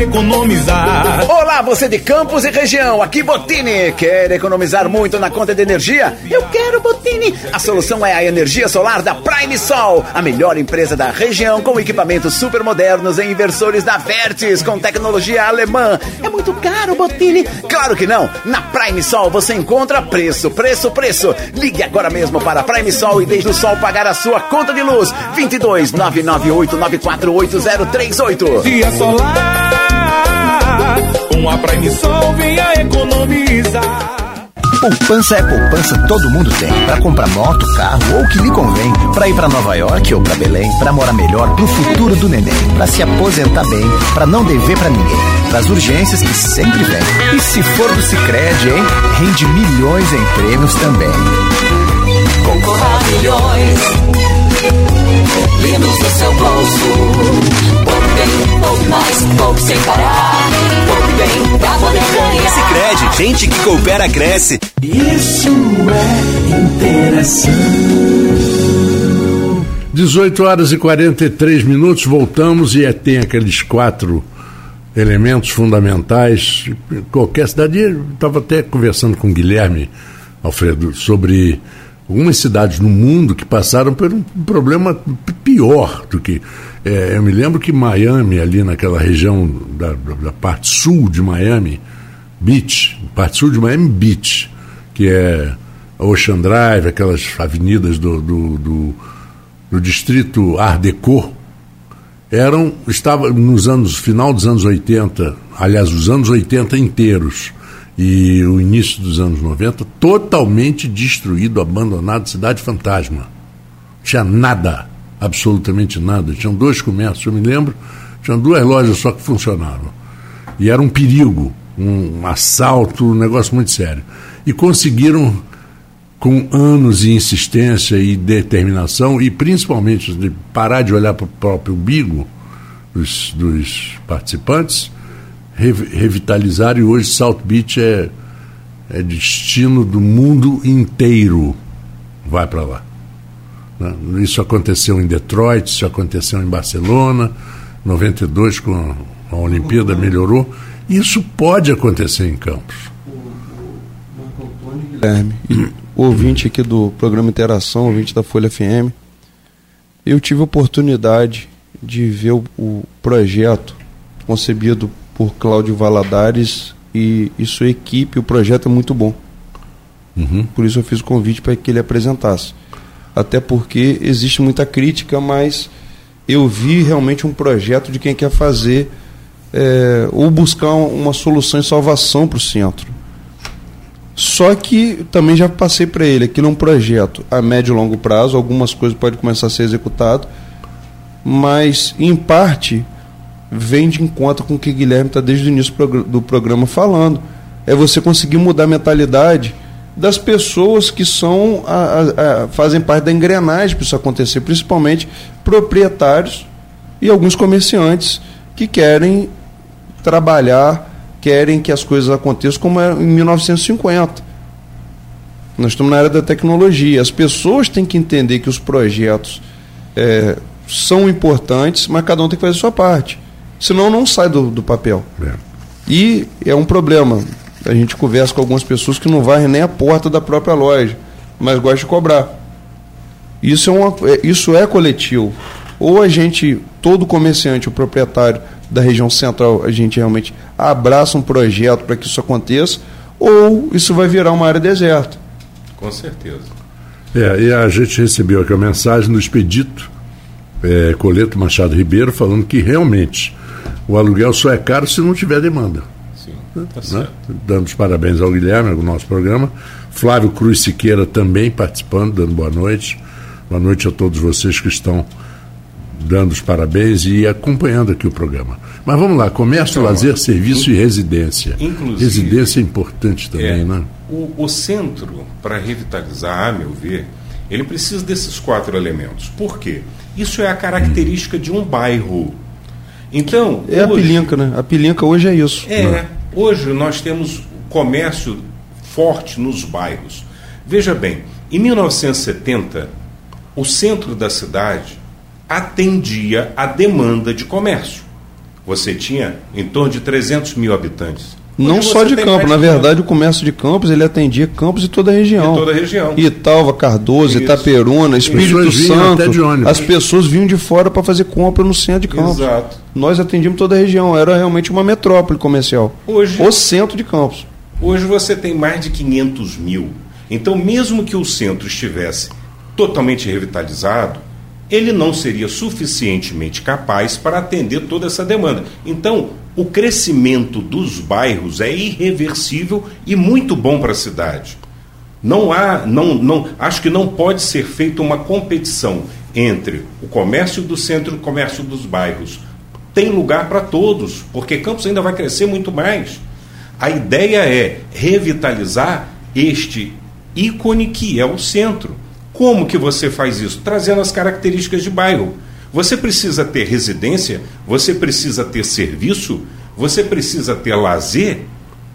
economizar. Olá, você de Campos e região, aqui Botini. Quer economizar muito na conta de energia? Eu quero Botini. A solução é a energia solar da Prime Sol, a melhor empresa da região com equipamentos super modernos e inversores da Vertis com tecnologia alemã. É muito caro, Botini? Claro que não. Na Prime Sol você encontra preço, preço, preço. Ligue agora mesmo para Prime Sol e deixe o sol pagar a sua conta de luz. 22 998 948038. Dia solar. Com a Prime Sol venha economizar. Poupança é poupança, todo mundo tem. Para comprar moto, carro ou o que lhe convém. Para ir para Nova York ou para Belém. Para morar melhor, pro futuro do neném. Para se aposentar bem, para não dever para ninguém. Para as urgências que sempre vem. E se for do Sicredi, hein? Rende milhões em prêmios também. Concorra milhões. Lindos no seu bolso. Bem, poupe mais, poupe sem parar. Poupe bem, pra poder ganhar. Sicredi, gente que coopera, cresce. Isso é interação. 18 horas e 43 minutos, voltamos e é, tem aqueles quatro elementos fundamentais. Qualquer cidade, estava até conversando com o Guilherme Alfredo sobre algumas cidades no mundo que passaram por um problema pior do que. É, eu me lembro que Miami, ali naquela região da, da, parte sul de Miami, Beach, parte sul de Miami Beach, que é Ocean Drive, aquelas avenidas do, do, do, do distrito Art Deco, eram, estava nos anos, final dos anos 80, aliás, os anos 80 inteiros, e o início dos anos 90, totalmente destruído, abandonado, cidade fantasma. Tinha nada, absolutamente nada. Tinham dois comércios, eu me lembro, tinham duas lojas só que funcionavam. E era um perigo, um assalto, um negócio muito sério. E conseguiram, com anos de insistência e determinação, e principalmente de parar de olhar para o próprio umbigo dos, dos participantes, revitalizar e hoje South Beach é, é destino do mundo inteiro. Vai para lá. Né? Isso aconteceu em Detroit, isso aconteceu em Barcelona, 92 com a Olimpíada melhorou Isso pode acontecer em Campos. Guilherme, ouvinte aqui do programa Interação, ouvinte da Folha FM, eu tive a oportunidade de ver o, o projeto concebido por Cláudio Valadares e, e, sua equipe. O projeto é muito bom. Uhum. Por isso eu fiz o convite para que ele apresentasse. Até porque existe muita crítica, mas eu vi realmente um projeto de quem quer fazer é, ou buscar uma solução e salvação para o centro. Só que também já passei para ele, aquilo é um projeto a médio e longo prazo, algumas coisas podem começar a ser executado, mas em parte vem de encontro com o que Guilherme está desde o início do programa falando. É você conseguir mudar a mentalidade das pessoas que são a, a, a, fazem parte da engrenagem para isso acontecer, principalmente proprietários e alguns comerciantes que querem trabalhar, querem que as coisas aconteçam como era em 1950. Nós estamos na era da tecnologia. As pessoas têm que entender que os projetos é, são importantes, mas cada um tem que fazer a sua parte. Senão não sai do, do papel. É. E é um problema. A gente conversa com algumas pessoas que não varrem nem a porta da própria loja, mas gostam de cobrar. Isso é, uma, é, isso é coletivo. Ou a gente, todo comerciante, o proprietário da região central, a gente realmente abraça um projeto para que isso aconteça, ou isso vai virar uma área deserta. Com certeza. É, e a gente recebeu aqui a mensagem do Expedito é, Coleto Machado Ribeiro falando que realmente o aluguel só é caro se não tiver demanda. Sim, tá né? Dando os parabéns ao Guilherme, no nosso programa. Flávio Cruz Siqueira também participando, dando boa noite. Boa noite a todos vocês que estão dando os parabéns e acompanhando aqui o programa. Mas vamos lá, comércio, então, lazer, serviço in, e residência. Inclusive, residência é importante também, é, né? O, o centro, para revitalizar, a meu ver, ele precisa desses quatro elementos. Por quê? Isso é a característica hum. de um bairro. Então. É hoje, a pilinca, né? A pilinca hoje é isso. É. Né? Hoje nós temos comércio forte nos bairros. Veja bem, em 1970, o centro da cidade atendia a demanda de comércio. Você tinha em torno de 300 mil habitantes. Não só de Campos, na verdade o comércio de Campos ele atendia Campos e toda a região. E toda a região. Italva, Cardoso, Isso. Itaperuna, Espírito Santo. As pessoas vinham de fora para fazer compra no centro de Campos. Exato. Nós atendíamos toda a região, era realmente uma metrópole comercial. Hoje, o centro de Campos. Hoje você tem mais de 500 mil. Então, mesmo que o centro estivesse totalmente revitalizado, ele não seria suficientemente capaz para atender toda essa demanda. Então, o crescimento dos bairros é irreversível e muito bom para a cidade. Não há, não, não, acho que não pode ser feita uma competição entre o comércio do centro e o comércio dos bairros. Tem lugar para todos, porque Campos ainda vai crescer muito mais. A ideia é revitalizar este ícone que é o centro como que você faz isso? Trazendo as características de bairro. Você precisa ter residência, você precisa ter serviço, você precisa ter lazer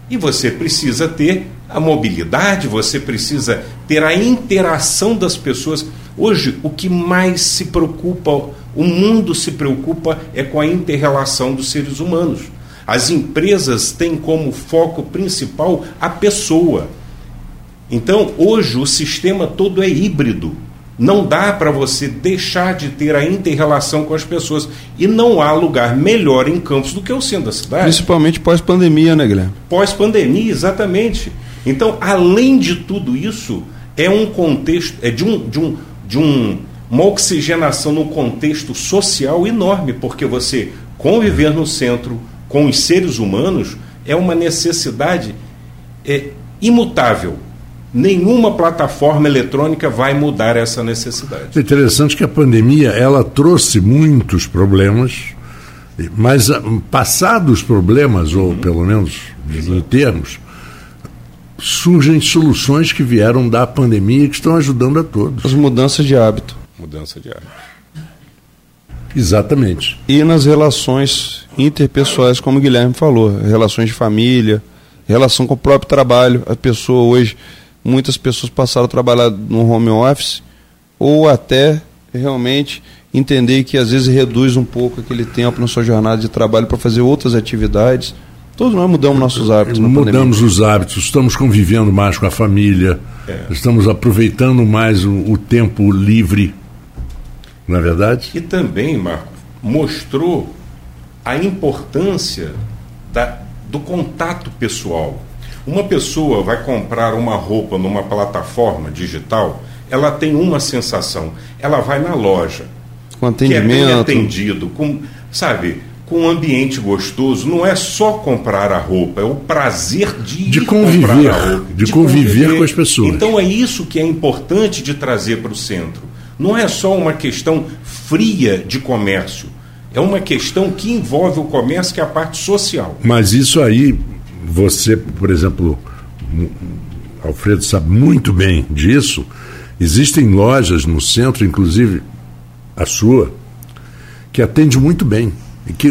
e você precisa ter a mobilidade, você precisa ter a interação das pessoas. Hoje, o que mais se preocupa, o mundo se preocupa é com a interrelação dos seres humanos. As empresas têm como foco principal a pessoa. Então, hoje o sistema todo é híbrido. Não dá para você deixar de ter a inter-relação com as pessoas. E não há lugar melhor em Campos do que o centro da cidade. Principalmente pós-pandemia, né, Guilherme? Pós-pandemia, exatamente. Então, além de tudo isso, é um contexto, é de um, de um, de um, uma oxigenação no contexto social enorme, porque você conviver no centro com os seres humanos é uma necessidade é, imutável nenhuma plataforma eletrônica vai mudar essa necessidade. É interessante que a pandemia ela trouxe muitos problemas, mas ah, passados os problemas, uhum. ou pelo menos em termos, surgem soluções que vieram da pandemia e que estão ajudando a todos. As mudanças de hábito. Mudança de hábito. Exatamente. E nas relações interpessoais, como o Guilherme falou, relações de família, relação com o próprio trabalho. A pessoa hoje muitas pessoas passaram a trabalhar no home office ou até realmente entender que às vezes reduz um pouco aquele tempo na sua jornada de trabalho para fazer outras atividades. Todos nós mudamos nossos hábitos. Mudamos pandemia. os hábitos, estamos convivendo mais com a família, é. estamos aproveitando mais o, o tempo livre, não é verdade? E também, Marco, mostrou a importância da, do contato pessoal. Uma pessoa vai comprar uma roupa numa plataforma digital, ela tem uma sensação. Ela vai na loja, com atendimento, que é bem atendido, com, sabe, com um ambiente gostoso. Não é só comprar a roupa, é o prazer de, de conviver, roupa, de, de conviver, conviver com as pessoas. Então é isso que é importante de trazer para o centro. Não é só uma questão fria de comércio é uma questão que envolve o comércio, que é a parte social. Mas isso aí, você, por exemplo, Alfredo sabe muito bem disso. Existem lojas no centro, inclusive a sua, que atende muito bem. E que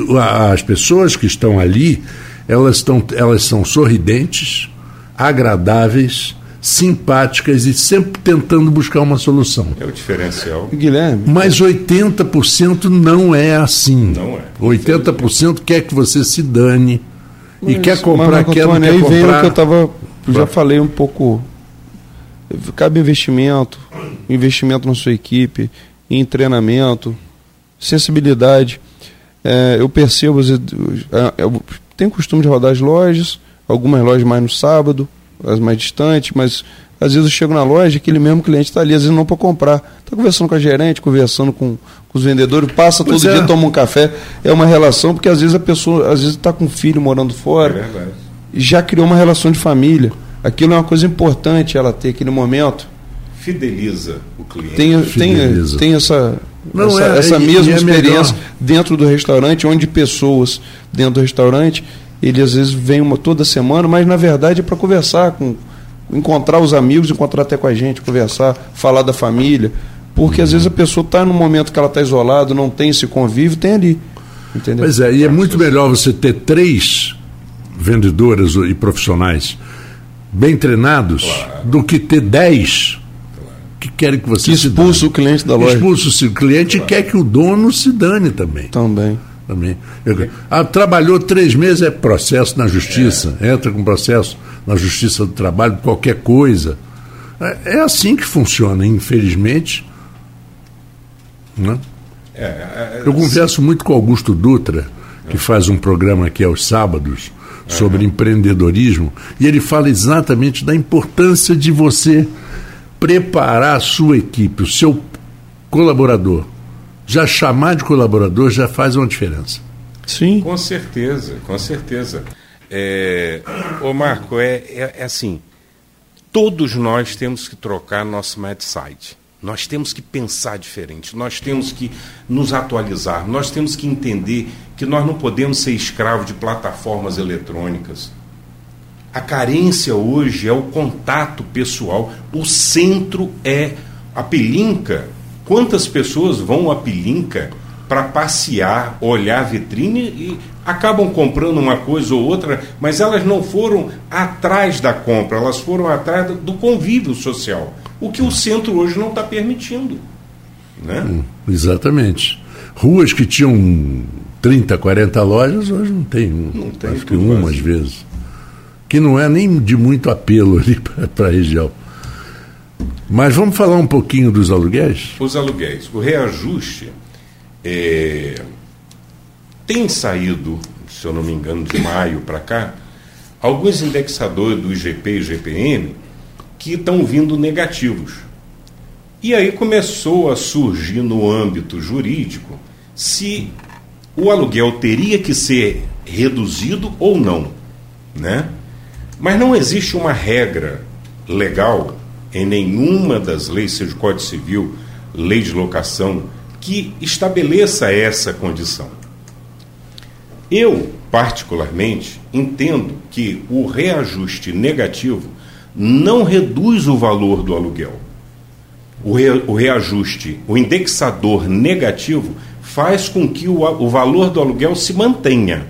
as pessoas que estão ali, elas, estão, elas são sorridentes, agradáveis, simpáticas e sempre tentando buscar uma solução. É o diferencial. Guilherme. Mas 80% não é assim. Não é. 80% quer que você se dane mas, e quer comprar, quer, não quer comprar. Que eu tava, já falei um pouco. Cabe investimento, investimento na sua equipe, em treinamento, sensibilidade. É, eu percebo, eu tenho costume de rodar as lojas, algumas lojas mais no sábado, as mais distantes, mas às vezes eu chego na loja aquele mesmo cliente está ali, às vezes não para comprar. Está conversando com a gerente, conversando com, com os vendedores, passa pois todo é. dia, toma um café. É uma relação, porque às vezes a pessoa, às vezes está com um filho morando fora. É verdade. E já criou uma relação de família. Aquilo é uma coisa importante ela ter aquele momento. Fideliza o cliente. Tem, Fideliza. tem, tem essa, não, essa, é, essa mesma é experiência melhor. dentro do restaurante, onde pessoas dentro do restaurante ele às vezes vem uma toda semana, mas na verdade é para conversar com encontrar os amigos, encontrar até com a gente, conversar, falar da família, porque às vezes a pessoa está num momento que ela está isolada, não tem esse convívio, tem ali. Entendeu? Pois é, e é muito melhor você ter três vendedoras e profissionais bem treinados claro. do que ter dez que querem que você que expulsa o cliente da loja. Expulsa o cliente claro. e quer que o dono se dane também. Também também. Eu, ah, trabalhou três meses, é processo na justiça, é. entra com processo na justiça do trabalho, qualquer coisa. É, é assim que funciona, infelizmente. Né? É, é, Eu converso muito com Augusto Dutra, que faz um programa aqui aos sábados sobre empreendedorismo, e ele fala exatamente da importância de você preparar a sua equipe, o seu colaborador, já chamar de colaborador já faz uma diferença. Sim. Com certeza, com certeza. É, ô Marco, é, é, é assim, todos nós temos que trocar nosso mindset. Nós temos que pensar diferente, nós temos que nos atualizar, nós temos que entender que nós não podemos ser escravos de plataformas eletrônicas. A carência hoje é o contato pessoal, o centro é a pelinca Quantas pessoas vão a Pilinca para passear, olhar a vitrine e acabam comprando uma coisa ou outra, mas elas não foram atrás da compra, elas foram atrás do convívio social, o que o centro hoje não está permitindo. Né? Hum, exatamente. Ruas que tinham 30, 40 lojas, hoje não tem, não tem acho que uma às vezes. Que não é nem de muito apelo ali para a região. Mas vamos falar um pouquinho dos aluguéis? Os aluguéis. O reajuste é, tem saído, se eu não me engano, de maio para cá, alguns indexadores do IGP e GPM que estão vindo negativos. E aí começou a surgir no âmbito jurídico se o aluguel teria que ser reduzido ou não, né? Mas não existe uma regra legal em nenhuma das leis, seja o Código Civil, lei de locação, que estabeleça essa condição. Eu, particularmente, entendo que o reajuste negativo não reduz o valor do aluguel. O, re, o reajuste, o indexador negativo, faz com que o, o valor do aluguel se mantenha.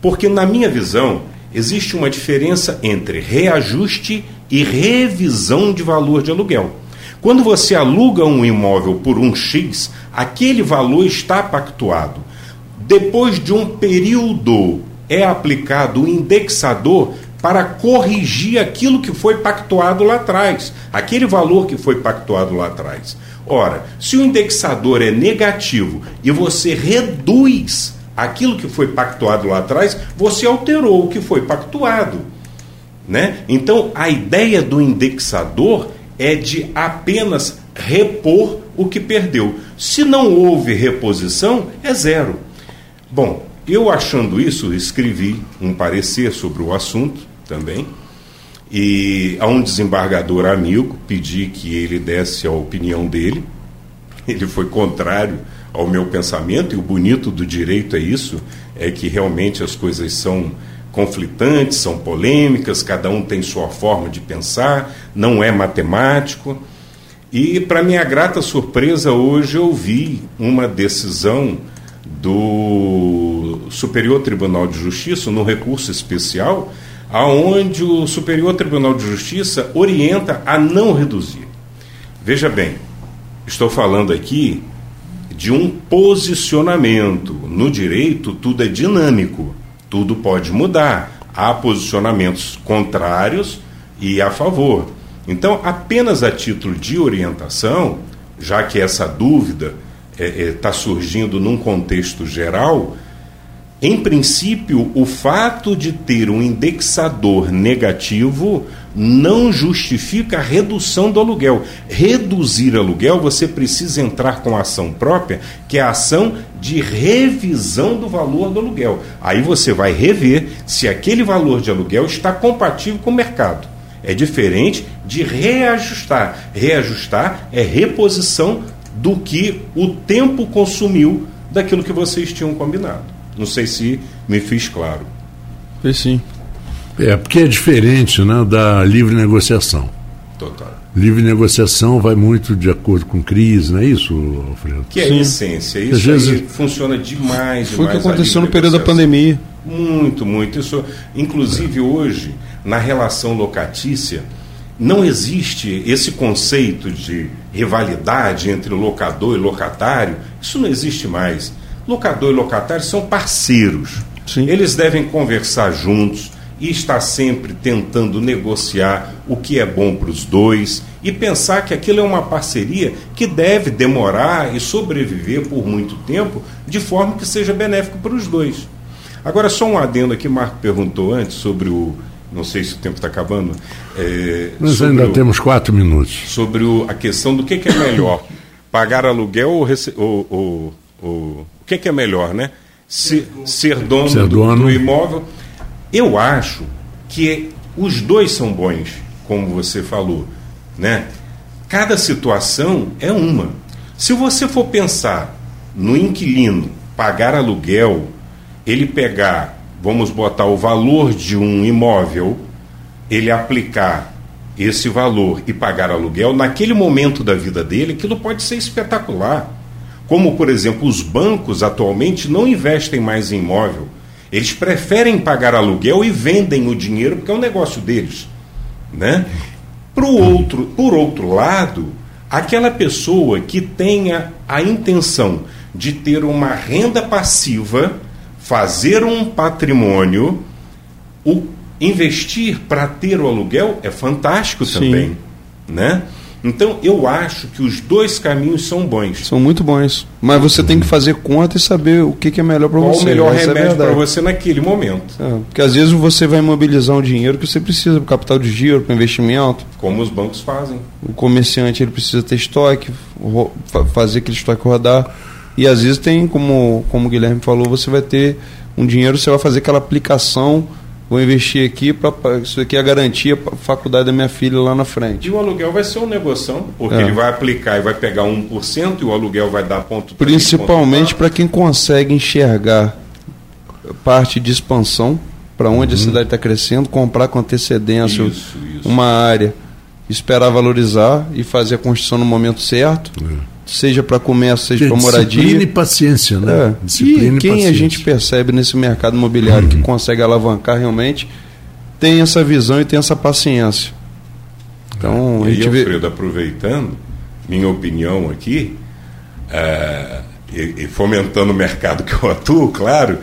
Porque, na minha visão, existe uma diferença entre reajuste e revisão de valor de aluguel. Quando você aluga um imóvel por um X, aquele valor está pactuado. Depois de um período é aplicado o indexador para corrigir aquilo que foi pactuado lá atrás, aquele valor que foi pactuado lá atrás. Ora, se o indexador é negativo e você reduz aquilo que foi pactuado lá atrás, você alterou o que foi pactuado. Né? Então, a ideia do indexador é de apenas repor o que perdeu. Se não houve reposição, é zero. Bom, eu achando isso, escrevi um parecer sobre o assunto também. E a um desembargador amigo pedi que ele desse a opinião dele. Ele foi contrário ao meu pensamento, e o bonito do direito é isso: é que realmente as coisas são conflitantes, são polêmicas, cada um tem sua forma de pensar, não é matemático. E, para minha grata surpresa, hoje eu vi uma decisão do Superior Tribunal de Justiça, no recurso especial, aonde o Superior Tribunal de Justiça orienta a não reduzir. Veja bem, estou falando aqui de um posicionamento. No direito, tudo é dinâmico, tudo pode mudar. Há posicionamentos contrários e a favor. Então, apenas a título de orientação, já que essa dúvida está é, é, tá surgindo num contexto geral, em princípio, o fato de ter um indexador negativo não justifica a redução do aluguel. Reduzir aluguel, você precisa entrar com ação própria, que é a ação de revisão do valor do aluguel. Aí você vai rever se aquele valor de aluguel está compatível com o mercado. É diferente de reajustar. Reajustar é reposição do que o tempo consumiu daquilo que vocês tinham combinado. Não sei se me fiz claro. Fez sim. É, porque é diferente né, da livre negociação. Total. Livre negociação vai muito de acordo com crise, não é isso, Alfredo? Que é a essência. Isso vezes... funciona demais, demais. Foi o que aconteceu no período da pandemia. Muito, muito. Isso, inclusive hoje, na relação locatícia, não existe esse conceito de rivalidade entre locador e locatário. Isso não existe mais. Locador e locatário são parceiros. Sim. Eles devem conversar juntos e estar sempre tentando negociar o que é bom para os dois e pensar que aquilo é uma parceria que deve demorar e sobreviver por muito tempo de forma que seja benéfico para os dois. Agora, só um adendo aqui, Marco perguntou antes sobre o não sei se o tempo está acabando. É, Nós ainda o, temos quatro minutos. Sobre o, a questão do que, que é melhor, pagar aluguel ou, ou, ou, ou o que, que é melhor, né? Se, ser dono, ser dono. Do, do, imóvel. Eu acho que os dois são bons, como você falou, né? Cada situação é uma. Se você for pensar no inquilino pagar aluguel, ele pegar vamos botar o valor de um imóvel, ele aplicar esse valor e pagar aluguel, naquele momento da vida dele, aquilo pode ser espetacular. Como, por exemplo, os bancos atualmente não investem mais em imóvel. Eles preferem pagar aluguel e vendem o dinheiro porque é um negócio deles. Né? Pro outro, por outro lado, aquela pessoa que tenha a intenção de ter uma renda passiva fazer um patrimônio, o investir para ter o aluguel é fantástico Sim. também, né? Então eu acho que os dois caminhos são bons. São muito bons. Mas você tem que fazer conta e saber o que, que é melhor para você. Qual o melhor é remédio é para você naquele momento. É, porque às vezes você vai mobilizar um dinheiro que você precisa para capital de giro, para investimento. Como os bancos fazem. O comerciante ele precisa ter estoque, fazer aquele estoque rodar. E às vezes tem, como, como o Guilherme falou, você vai ter um dinheiro, você vai fazer aquela aplicação, vou investir aqui, para isso aqui é a garantia para a faculdade da minha filha lá na frente. E o aluguel vai ser um negocião, porque é. ele vai aplicar e vai pegar 1% e o aluguel vai dar ponto Principalmente para quem consegue enxergar parte de expansão, para onde uhum. a cidade está crescendo, comprar com antecedência isso, isso. uma área, esperar valorizar e fazer a construção no momento certo. Uhum seja para comércio, seja para moradia. Disciplina e paciência, né? É. Disciplina e quem e a gente percebe nesse mercado imobiliário uhum. que consegue alavancar realmente tem essa visão e tem essa paciência. Então, e a gente aí, Alfredo, vê... aproveitando, minha opinião aqui, é, e, e, fomentando o mercado que eu atuo, claro,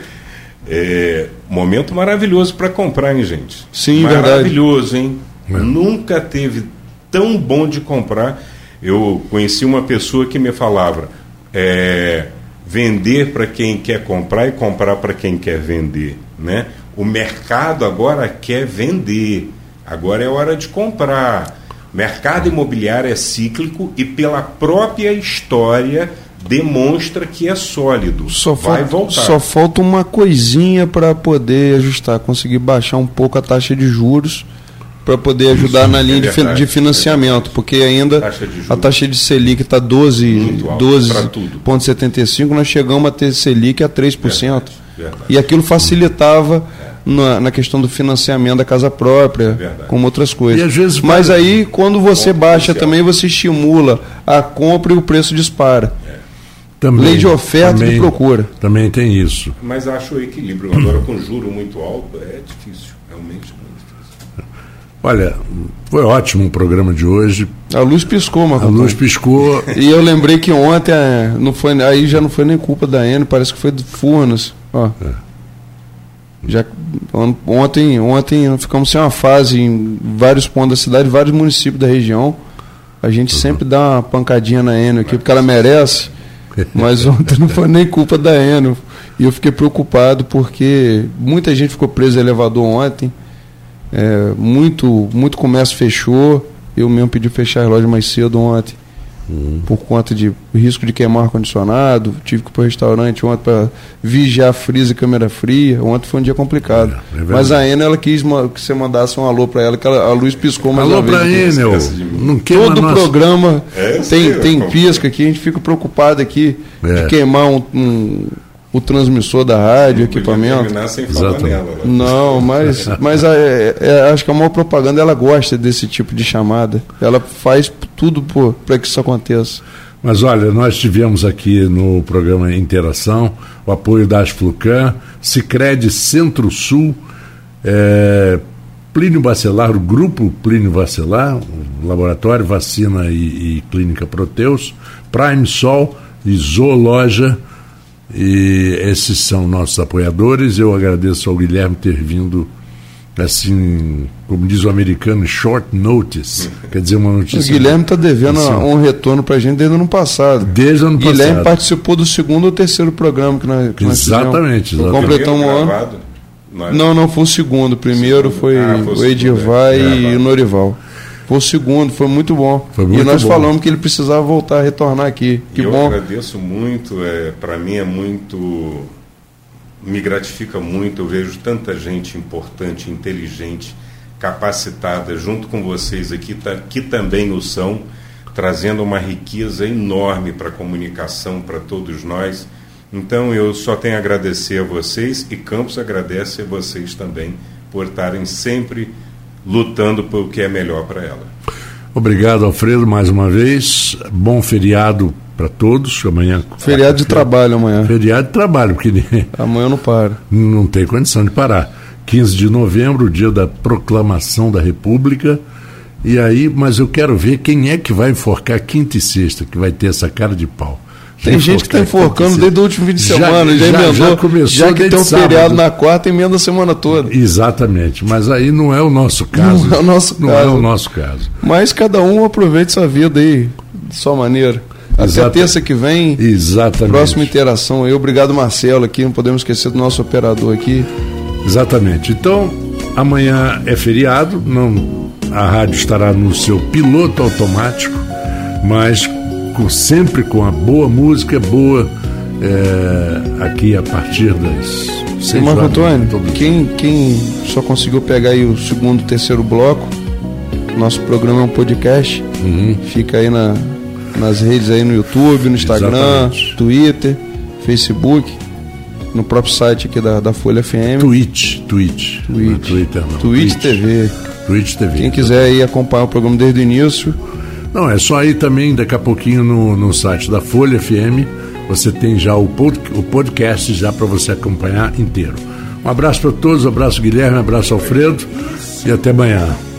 É, momento maravilhoso para comprar, hein, gente? Sim, maravilhoso, verdade. hein? É. Nunca teve tão bom de comprar. Eu conheci uma pessoa que me falava é, vender para quem quer comprar e comprar para quem quer vender, né? O mercado agora quer vender. Agora é hora de comprar. Mercado imobiliário é cíclico e pela própria história demonstra que é sólido. Só vai falta, voltar. Só falta uma coisinha para poder ajustar, conseguir baixar um pouco a taxa de juros para poder ajudar Isso, na linha é verdade, de, financiamento, é porque ainda taxa a taxa de Selic está 12,75, 12 nós chegamos a ter Selic a 3%. Verdade, verdade. E aquilo facilitava na, na, questão do financiamento da casa própria, é como outras coisas. Vezes, Mas aí, quando você baixa também, você estimula a compra e o preço dispara. Também, Lei de oferta também, e procura. Também tem isso. Mas acho o equilíbrio. Agora, com juro muito alto, é difícil. Realmente difícil. Olha, foi ótimo o programa de hoje. A luz piscou, Marcos. A luz piscou. E eu lembrei que ontem, é, não foi, aí já não foi nem culpa da Eno, parece que foi do Furnas. Ó. É. Já, ontem, ontem ficamos sem uma fase em vários pontos da cidade, vários municípios da região. A gente uhum. sempre dá uma pancadinha na Eno aqui, porque ela merece. Mas ontem não foi nem culpa da Eno. E eu fiquei preocupado porque muita gente ficou presa no elevador ontem. É, muito, muito comércio fechou. Eu mesmo pedi fechar a loja mais cedo ontem. Uhum. Por conta de risco de queimar ar-condicionado. Tive que ir para o restaurante ontem para vigiar freezer e câmera fria. Ontem foi um dia complicado. É, é mas a Enel ela quis que você mandasse um alô para ela, que ela, a luz piscou mais alô uma vez. Alô para Enel. Não Todo nossa... programa é, tem, tem pisca aqui. A gente fica preocupado aqui de é. queimar um, um o transmissor da rádio, não equipamento. Sem falar nela, né? Não, mas, mas a, é, é, acho que a maior propaganda ela gosta desse tipo de chamada. Ela faz tudo para que isso aconteça. Mas olha, nós tivemos aqui no programa Interação o apoio da Asflucan, Cicred Centro-Sul, é, Plínio Bacelar, o grupo Plínio Bacelar, o laboratório Vacina e, e Clínica Proteus, Prime Sol e Zoologia e esses são nossos apoiadores. Eu agradeço ao Guilherme ter vindo, assim, como diz o americano, short notice. Quer dizer, uma notícia. O Guilherme está devendo assim, um retorno para a gente desde o ano passado. Desde o ano passado. Guilherme participou do segundo ou terceiro programa que nós, que exatamente, nós exatamente. Completamos um ano. Não, não, foi o segundo. O primeiro segundo. foi ah, o Edivar é. e o Norival. Foi o segundo, foi muito bom. Foi muito e nós bom. falamos que ele precisava voltar, retornar aqui. Que eu bom. agradeço muito, é, para mim é muito. Me gratifica muito, eu vejo tanta gente importante, inteligente, capacitada junto com vocês aqui, tá, que também o são, trazendo uma riqueza enorme para a comunicação, para todos nós. Então eu só tenho a agradecer a vocês e Campos agradece a vocês também por estarem sempre lutando pelo que é melhor para ela. Obrigado, Alfredo, mais uma vez. Bom feriado para todos. Amanhã. Feriado de trabalho amanhã. Feriado de trabalho, porque amanhã não para. Não tem condição de parar. 15 de novembro, dia da proclamação da República. E aí, mas eu quero ver quem é que vai enforcar quinta e sexta, que vai ter essa cara de pau. Tem gente que está enforcando desde o último fim de semana, já, já, emendou. Já, começou já que tem um sábado. feriado na quarta, emenda a semana toda. Exatamente, mas aí não é o nosso caso. Não é o nosso não caso. é o nosso caso. Mas cada um aproveite sua vida aí, de sua maneira. Até a terça que vem. Exatamente. Próxima interação aí. Obrigado, Marcelo, aqui. Não podemos esquecer do nosso operador aqui. Exatamente. Então, amanhã é feriado, não, a rádio estará no seu piloto automático, mas com, sempre com a boa música, boa é, aqui a partir das seis Marco Antônio, quem, quem só conseguiu pegar aí o segundo terceiro bloco, nosso programa é um podcast, uhum. fica aí na, nas redes aí no YouTube, no Instagram, Exatamente. Twitter, Facebook, no próprio site aqui da, da Folha FM. Twitch, Twitch. Twitch, não é Twitter, não. Twitch, Twitch TV. Twitch TV. Quem quiser aí acompanhar o programa desde o início, não, é só ir também daqui a pouquinho no, no site da Folha FM. Você tem já o, pod, o podcast já para você acompanhar inteiro. Um abraço para todos, um abraço Guilherme, um abraço Alfredo e até amanhã.